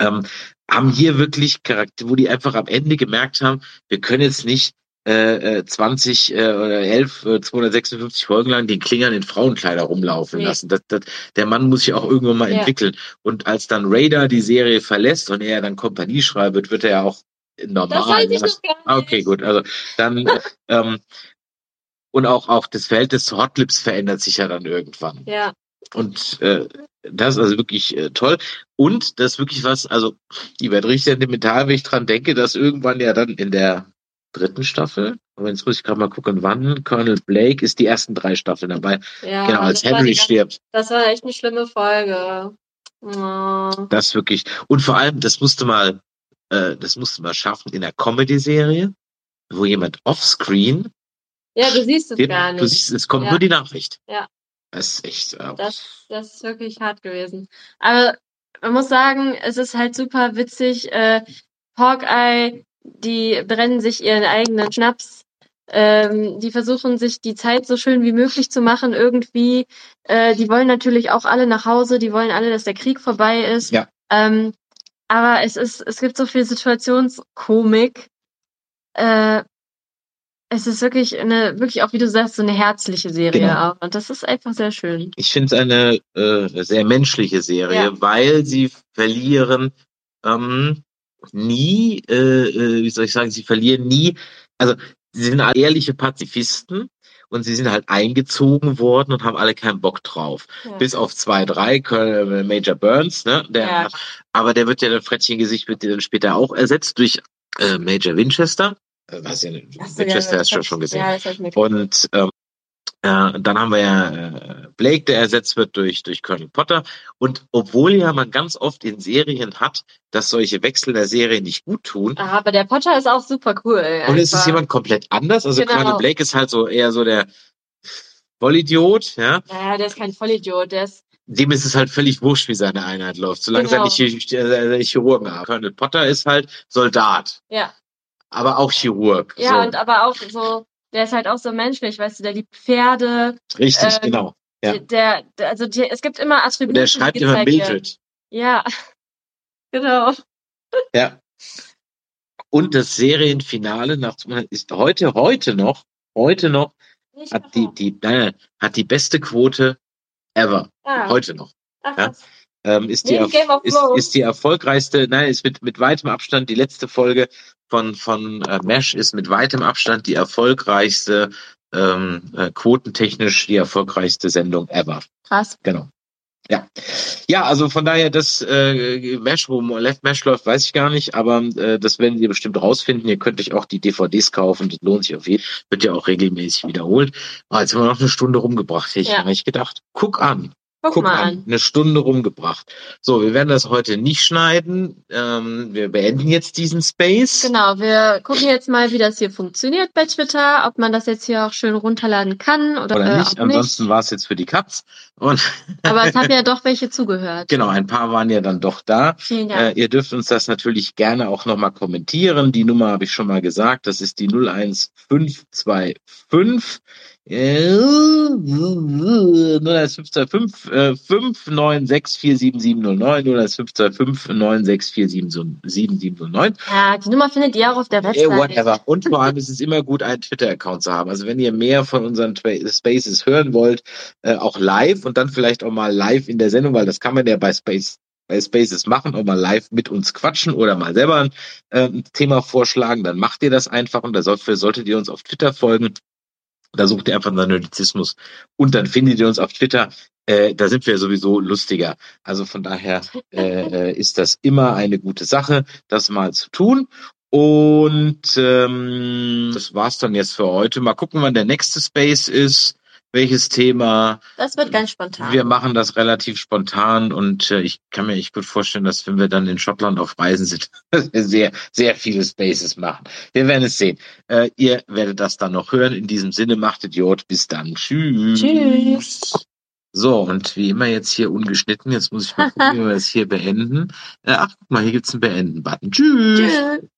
Ähm, haben hier wirklich Charakter, wo die einfach am Ende gemerkt haben, wir können jetzt nicht äh, äh, 20 äh, oder 11, äh, 256 Folgen lang den Klingern in Frauenkleider rumlaufen Nee. lassen. Das, das, der Mann muss sich auch irgendwann mal Ja. entwickeln. Und als dann Raider die Serie verlässt und er dann Kompanie schreibt, wird er ja auch normal. Das weiß ich ne? noch gar nicht. Okay, gut. Also dann äh, ähm, und auch auch das Verhältnis zu Hotlips verändert sich ja dann irgendwann. Ja. Und äh, das ist also wirklich äh, toll. Und das ist wirklich was, also die wird richtig sentimental, wenn ich dran denke, dass irgendwann ja dann in der dritten Staffel, aber jetzt muss ich gerade mal gucken, wann Colonel Blake ist die ersten drei Staffeln dabei. Ja, genau, als Henry ganz- stirbt. Das war echt eine schlimme Folge. Oh. Das wirklich. Und vor allem, das musste mal, äh, das musste mal schaffen in der Comedy-Serie, wo jemand offscreen, Ja, du siehst es den- gar du nicht. siehst, es kommt Ja. nur die Nachricht. Ja. Das ist echt. Äh, Das, das ist wirklich hart gewesen. Aber man muss sagen, es ist halt super witzig. Äh, Hawkeye, die brennen sich ihren eigenen Schnaps. Ähm, die versuchen sich die Zeit so schön wie möglich zu machen irgendwie. Äh, die wollen natürlich auch alle nach Hause. Die wollen alle, dass der Krieg vorbei ist. Ja. Ähm, aber es ist, es gibt so viel Situationskomik. Äh, es ist wirklich eine, wirklich auch, wie du sagst, so eine herzliche Serie Genau. auch. Und das ist einfach sehr schön. ich finde es eine äh, sehr menschliche Serie, Ja. weil sie verlieren ähm, nie, äh, äh, wie soll ich sagen, sie verlieren nie, also sie sind alle ehrliche Pazifisten und sie sind halt eingezogen worden und haben alle keinen Bock drauf. Ja. Bis auf zwei, drei, Colonel Major Burns, ne? Der, Ja. Aber der wird ja dann Frettchengesicht wird ja dann später auch ersetzt durch äh, Major Winchester. Äh, was ja, Ach so, Winchester ja, hast du schon gesehen. Ja, das ich mir Und ähm, äh, dann haben wir ja äh, Blake, der ersetzt wird durch, durch Colonel Potter. Und obwohl ja man ganz oft in Serien hat, dass solche Wechsel der Serie nicht gut tun, Ah, aber der Potter ist auch super cool. und es ist einfach. jemand komplett anders. Also Genau. Colonel Blake ist halt so eher so der Vollidiot, ja. Naja, der ist kein Vollidiot, der ist. Dem ist es halt völlig wurscht, wie seine Einheit läuft, solange Genau. er nicht äh, Chirurgen hat. Colonel Potter ist halt Soldat, Ja. Aber auch Chirurg. Ja, so. und aber auch so, der ist halt auch so menschlich, weißt du, der liebt Pferde. Richtig, ähm, genau. Ja. Der, der, also die, es gibt immer Attribute. Und er die schreibt immer. Mildred. Ja. Genau. Ja. Und das Serienfinale nach, ist heute, heute noch, heute noch, Nicht hat die, die, nein, nein, hat die beste Quote ever. ah, Heute noch. ach, ja. Ähm, ist, die, ist, ist die erfolgreichste, nein, ist mit, mit weitem Abstand, die letzte Folge von, von äh, Mesh ist mit weitem Abstand die erfolgreichste, ähm, äh, quotentechnisch die erfolgreichste Sendung ever. Krass. Genau. Ja. Ja, also von daher, das äh, Mesh, wo Left Mesh läuft, weiß ich gar nicht, aber äh, das werden Sie bestimmt rausfinden. Ihr könnt euch auch die DVDs kaufen, das lohnt sich auf jeden Fall. Wird ja auch regelmäßig wiederholt. Oh, jetzt haben wir noch eine Stunde rumgebracht, hätte ich Ja. gar nicht gedacht. Guck an. Guck, Guck mal an, an. eine Stunde rumgebracht. So, wir werden das heute nicht schneiden. Ähm, wir beenden jetzt diesen Space. Genau, wir gucken jetzt mal, wie das hier funktioniert bei Twitter, ob man das jetzt hier auch schön runterladen kann oder, Oder äh, nicht. auch Ansonsten war es jetzt für die Katz. Und Aber es haben ja doch welche zugehört. genau, ein paar waren ja dann doch da. Vielen Äh, Dank. ihr dürft uns das natürlich gerne auch nochmal kommentieren. Die Nummer habe ich schon mal gesagt. Das ist die 01525. Äh, 01525 äh, 596477090 0152596477009. Ja, die Nummer findet ihr auch auf der Website. whatever. Und vor allem ist es immer gut, einen Twitter-Account zu haben. Also wenn ihr mehr von unseren Spaces hören wollt, äh, auch live und dann vielleicht auch mal live in der Sendung, weil das kann man ja bei Space bei Spaces machen und mal live mit uns quatschen oder mal selber ein, äh, ein Thema vorschlagen, dann macht ihr das einfach und dafür solltet ihr uns auf Twitter folgen. Da sucht ihr einfach nach Nerdizismus und dann findet ihr uns auf Twitter. Äh, da sind wir sowieso lustiger. Also von daher äh, ist das immer eine gute Sache, das mal zu tun. Und ähm, das war's dann jetzt für heute. Mal gucken, wann der nächste Space ist, welches Thema. Das wird ganz spontan. Wir machen das relativ spontan und äh, ich kann mir echt gut vorstellen, dass wenn wir dann in Schottland auf Reisen sind, sehr, sehr viele Spaces machen. Wir werden es sehen. Äh, ihr werdet das dann noch hören. In diesem Sinne, macht Idiot. Bis dann. Tschüss. Tschüss. So, und wie immer jetzt hier ungeschnitten. Jetzt muss ich mal gucken, wie wir das hier beenden. Äh, ach, guck mal, hier gibt's einen Beenden-Button. Tschüss. Tschüss.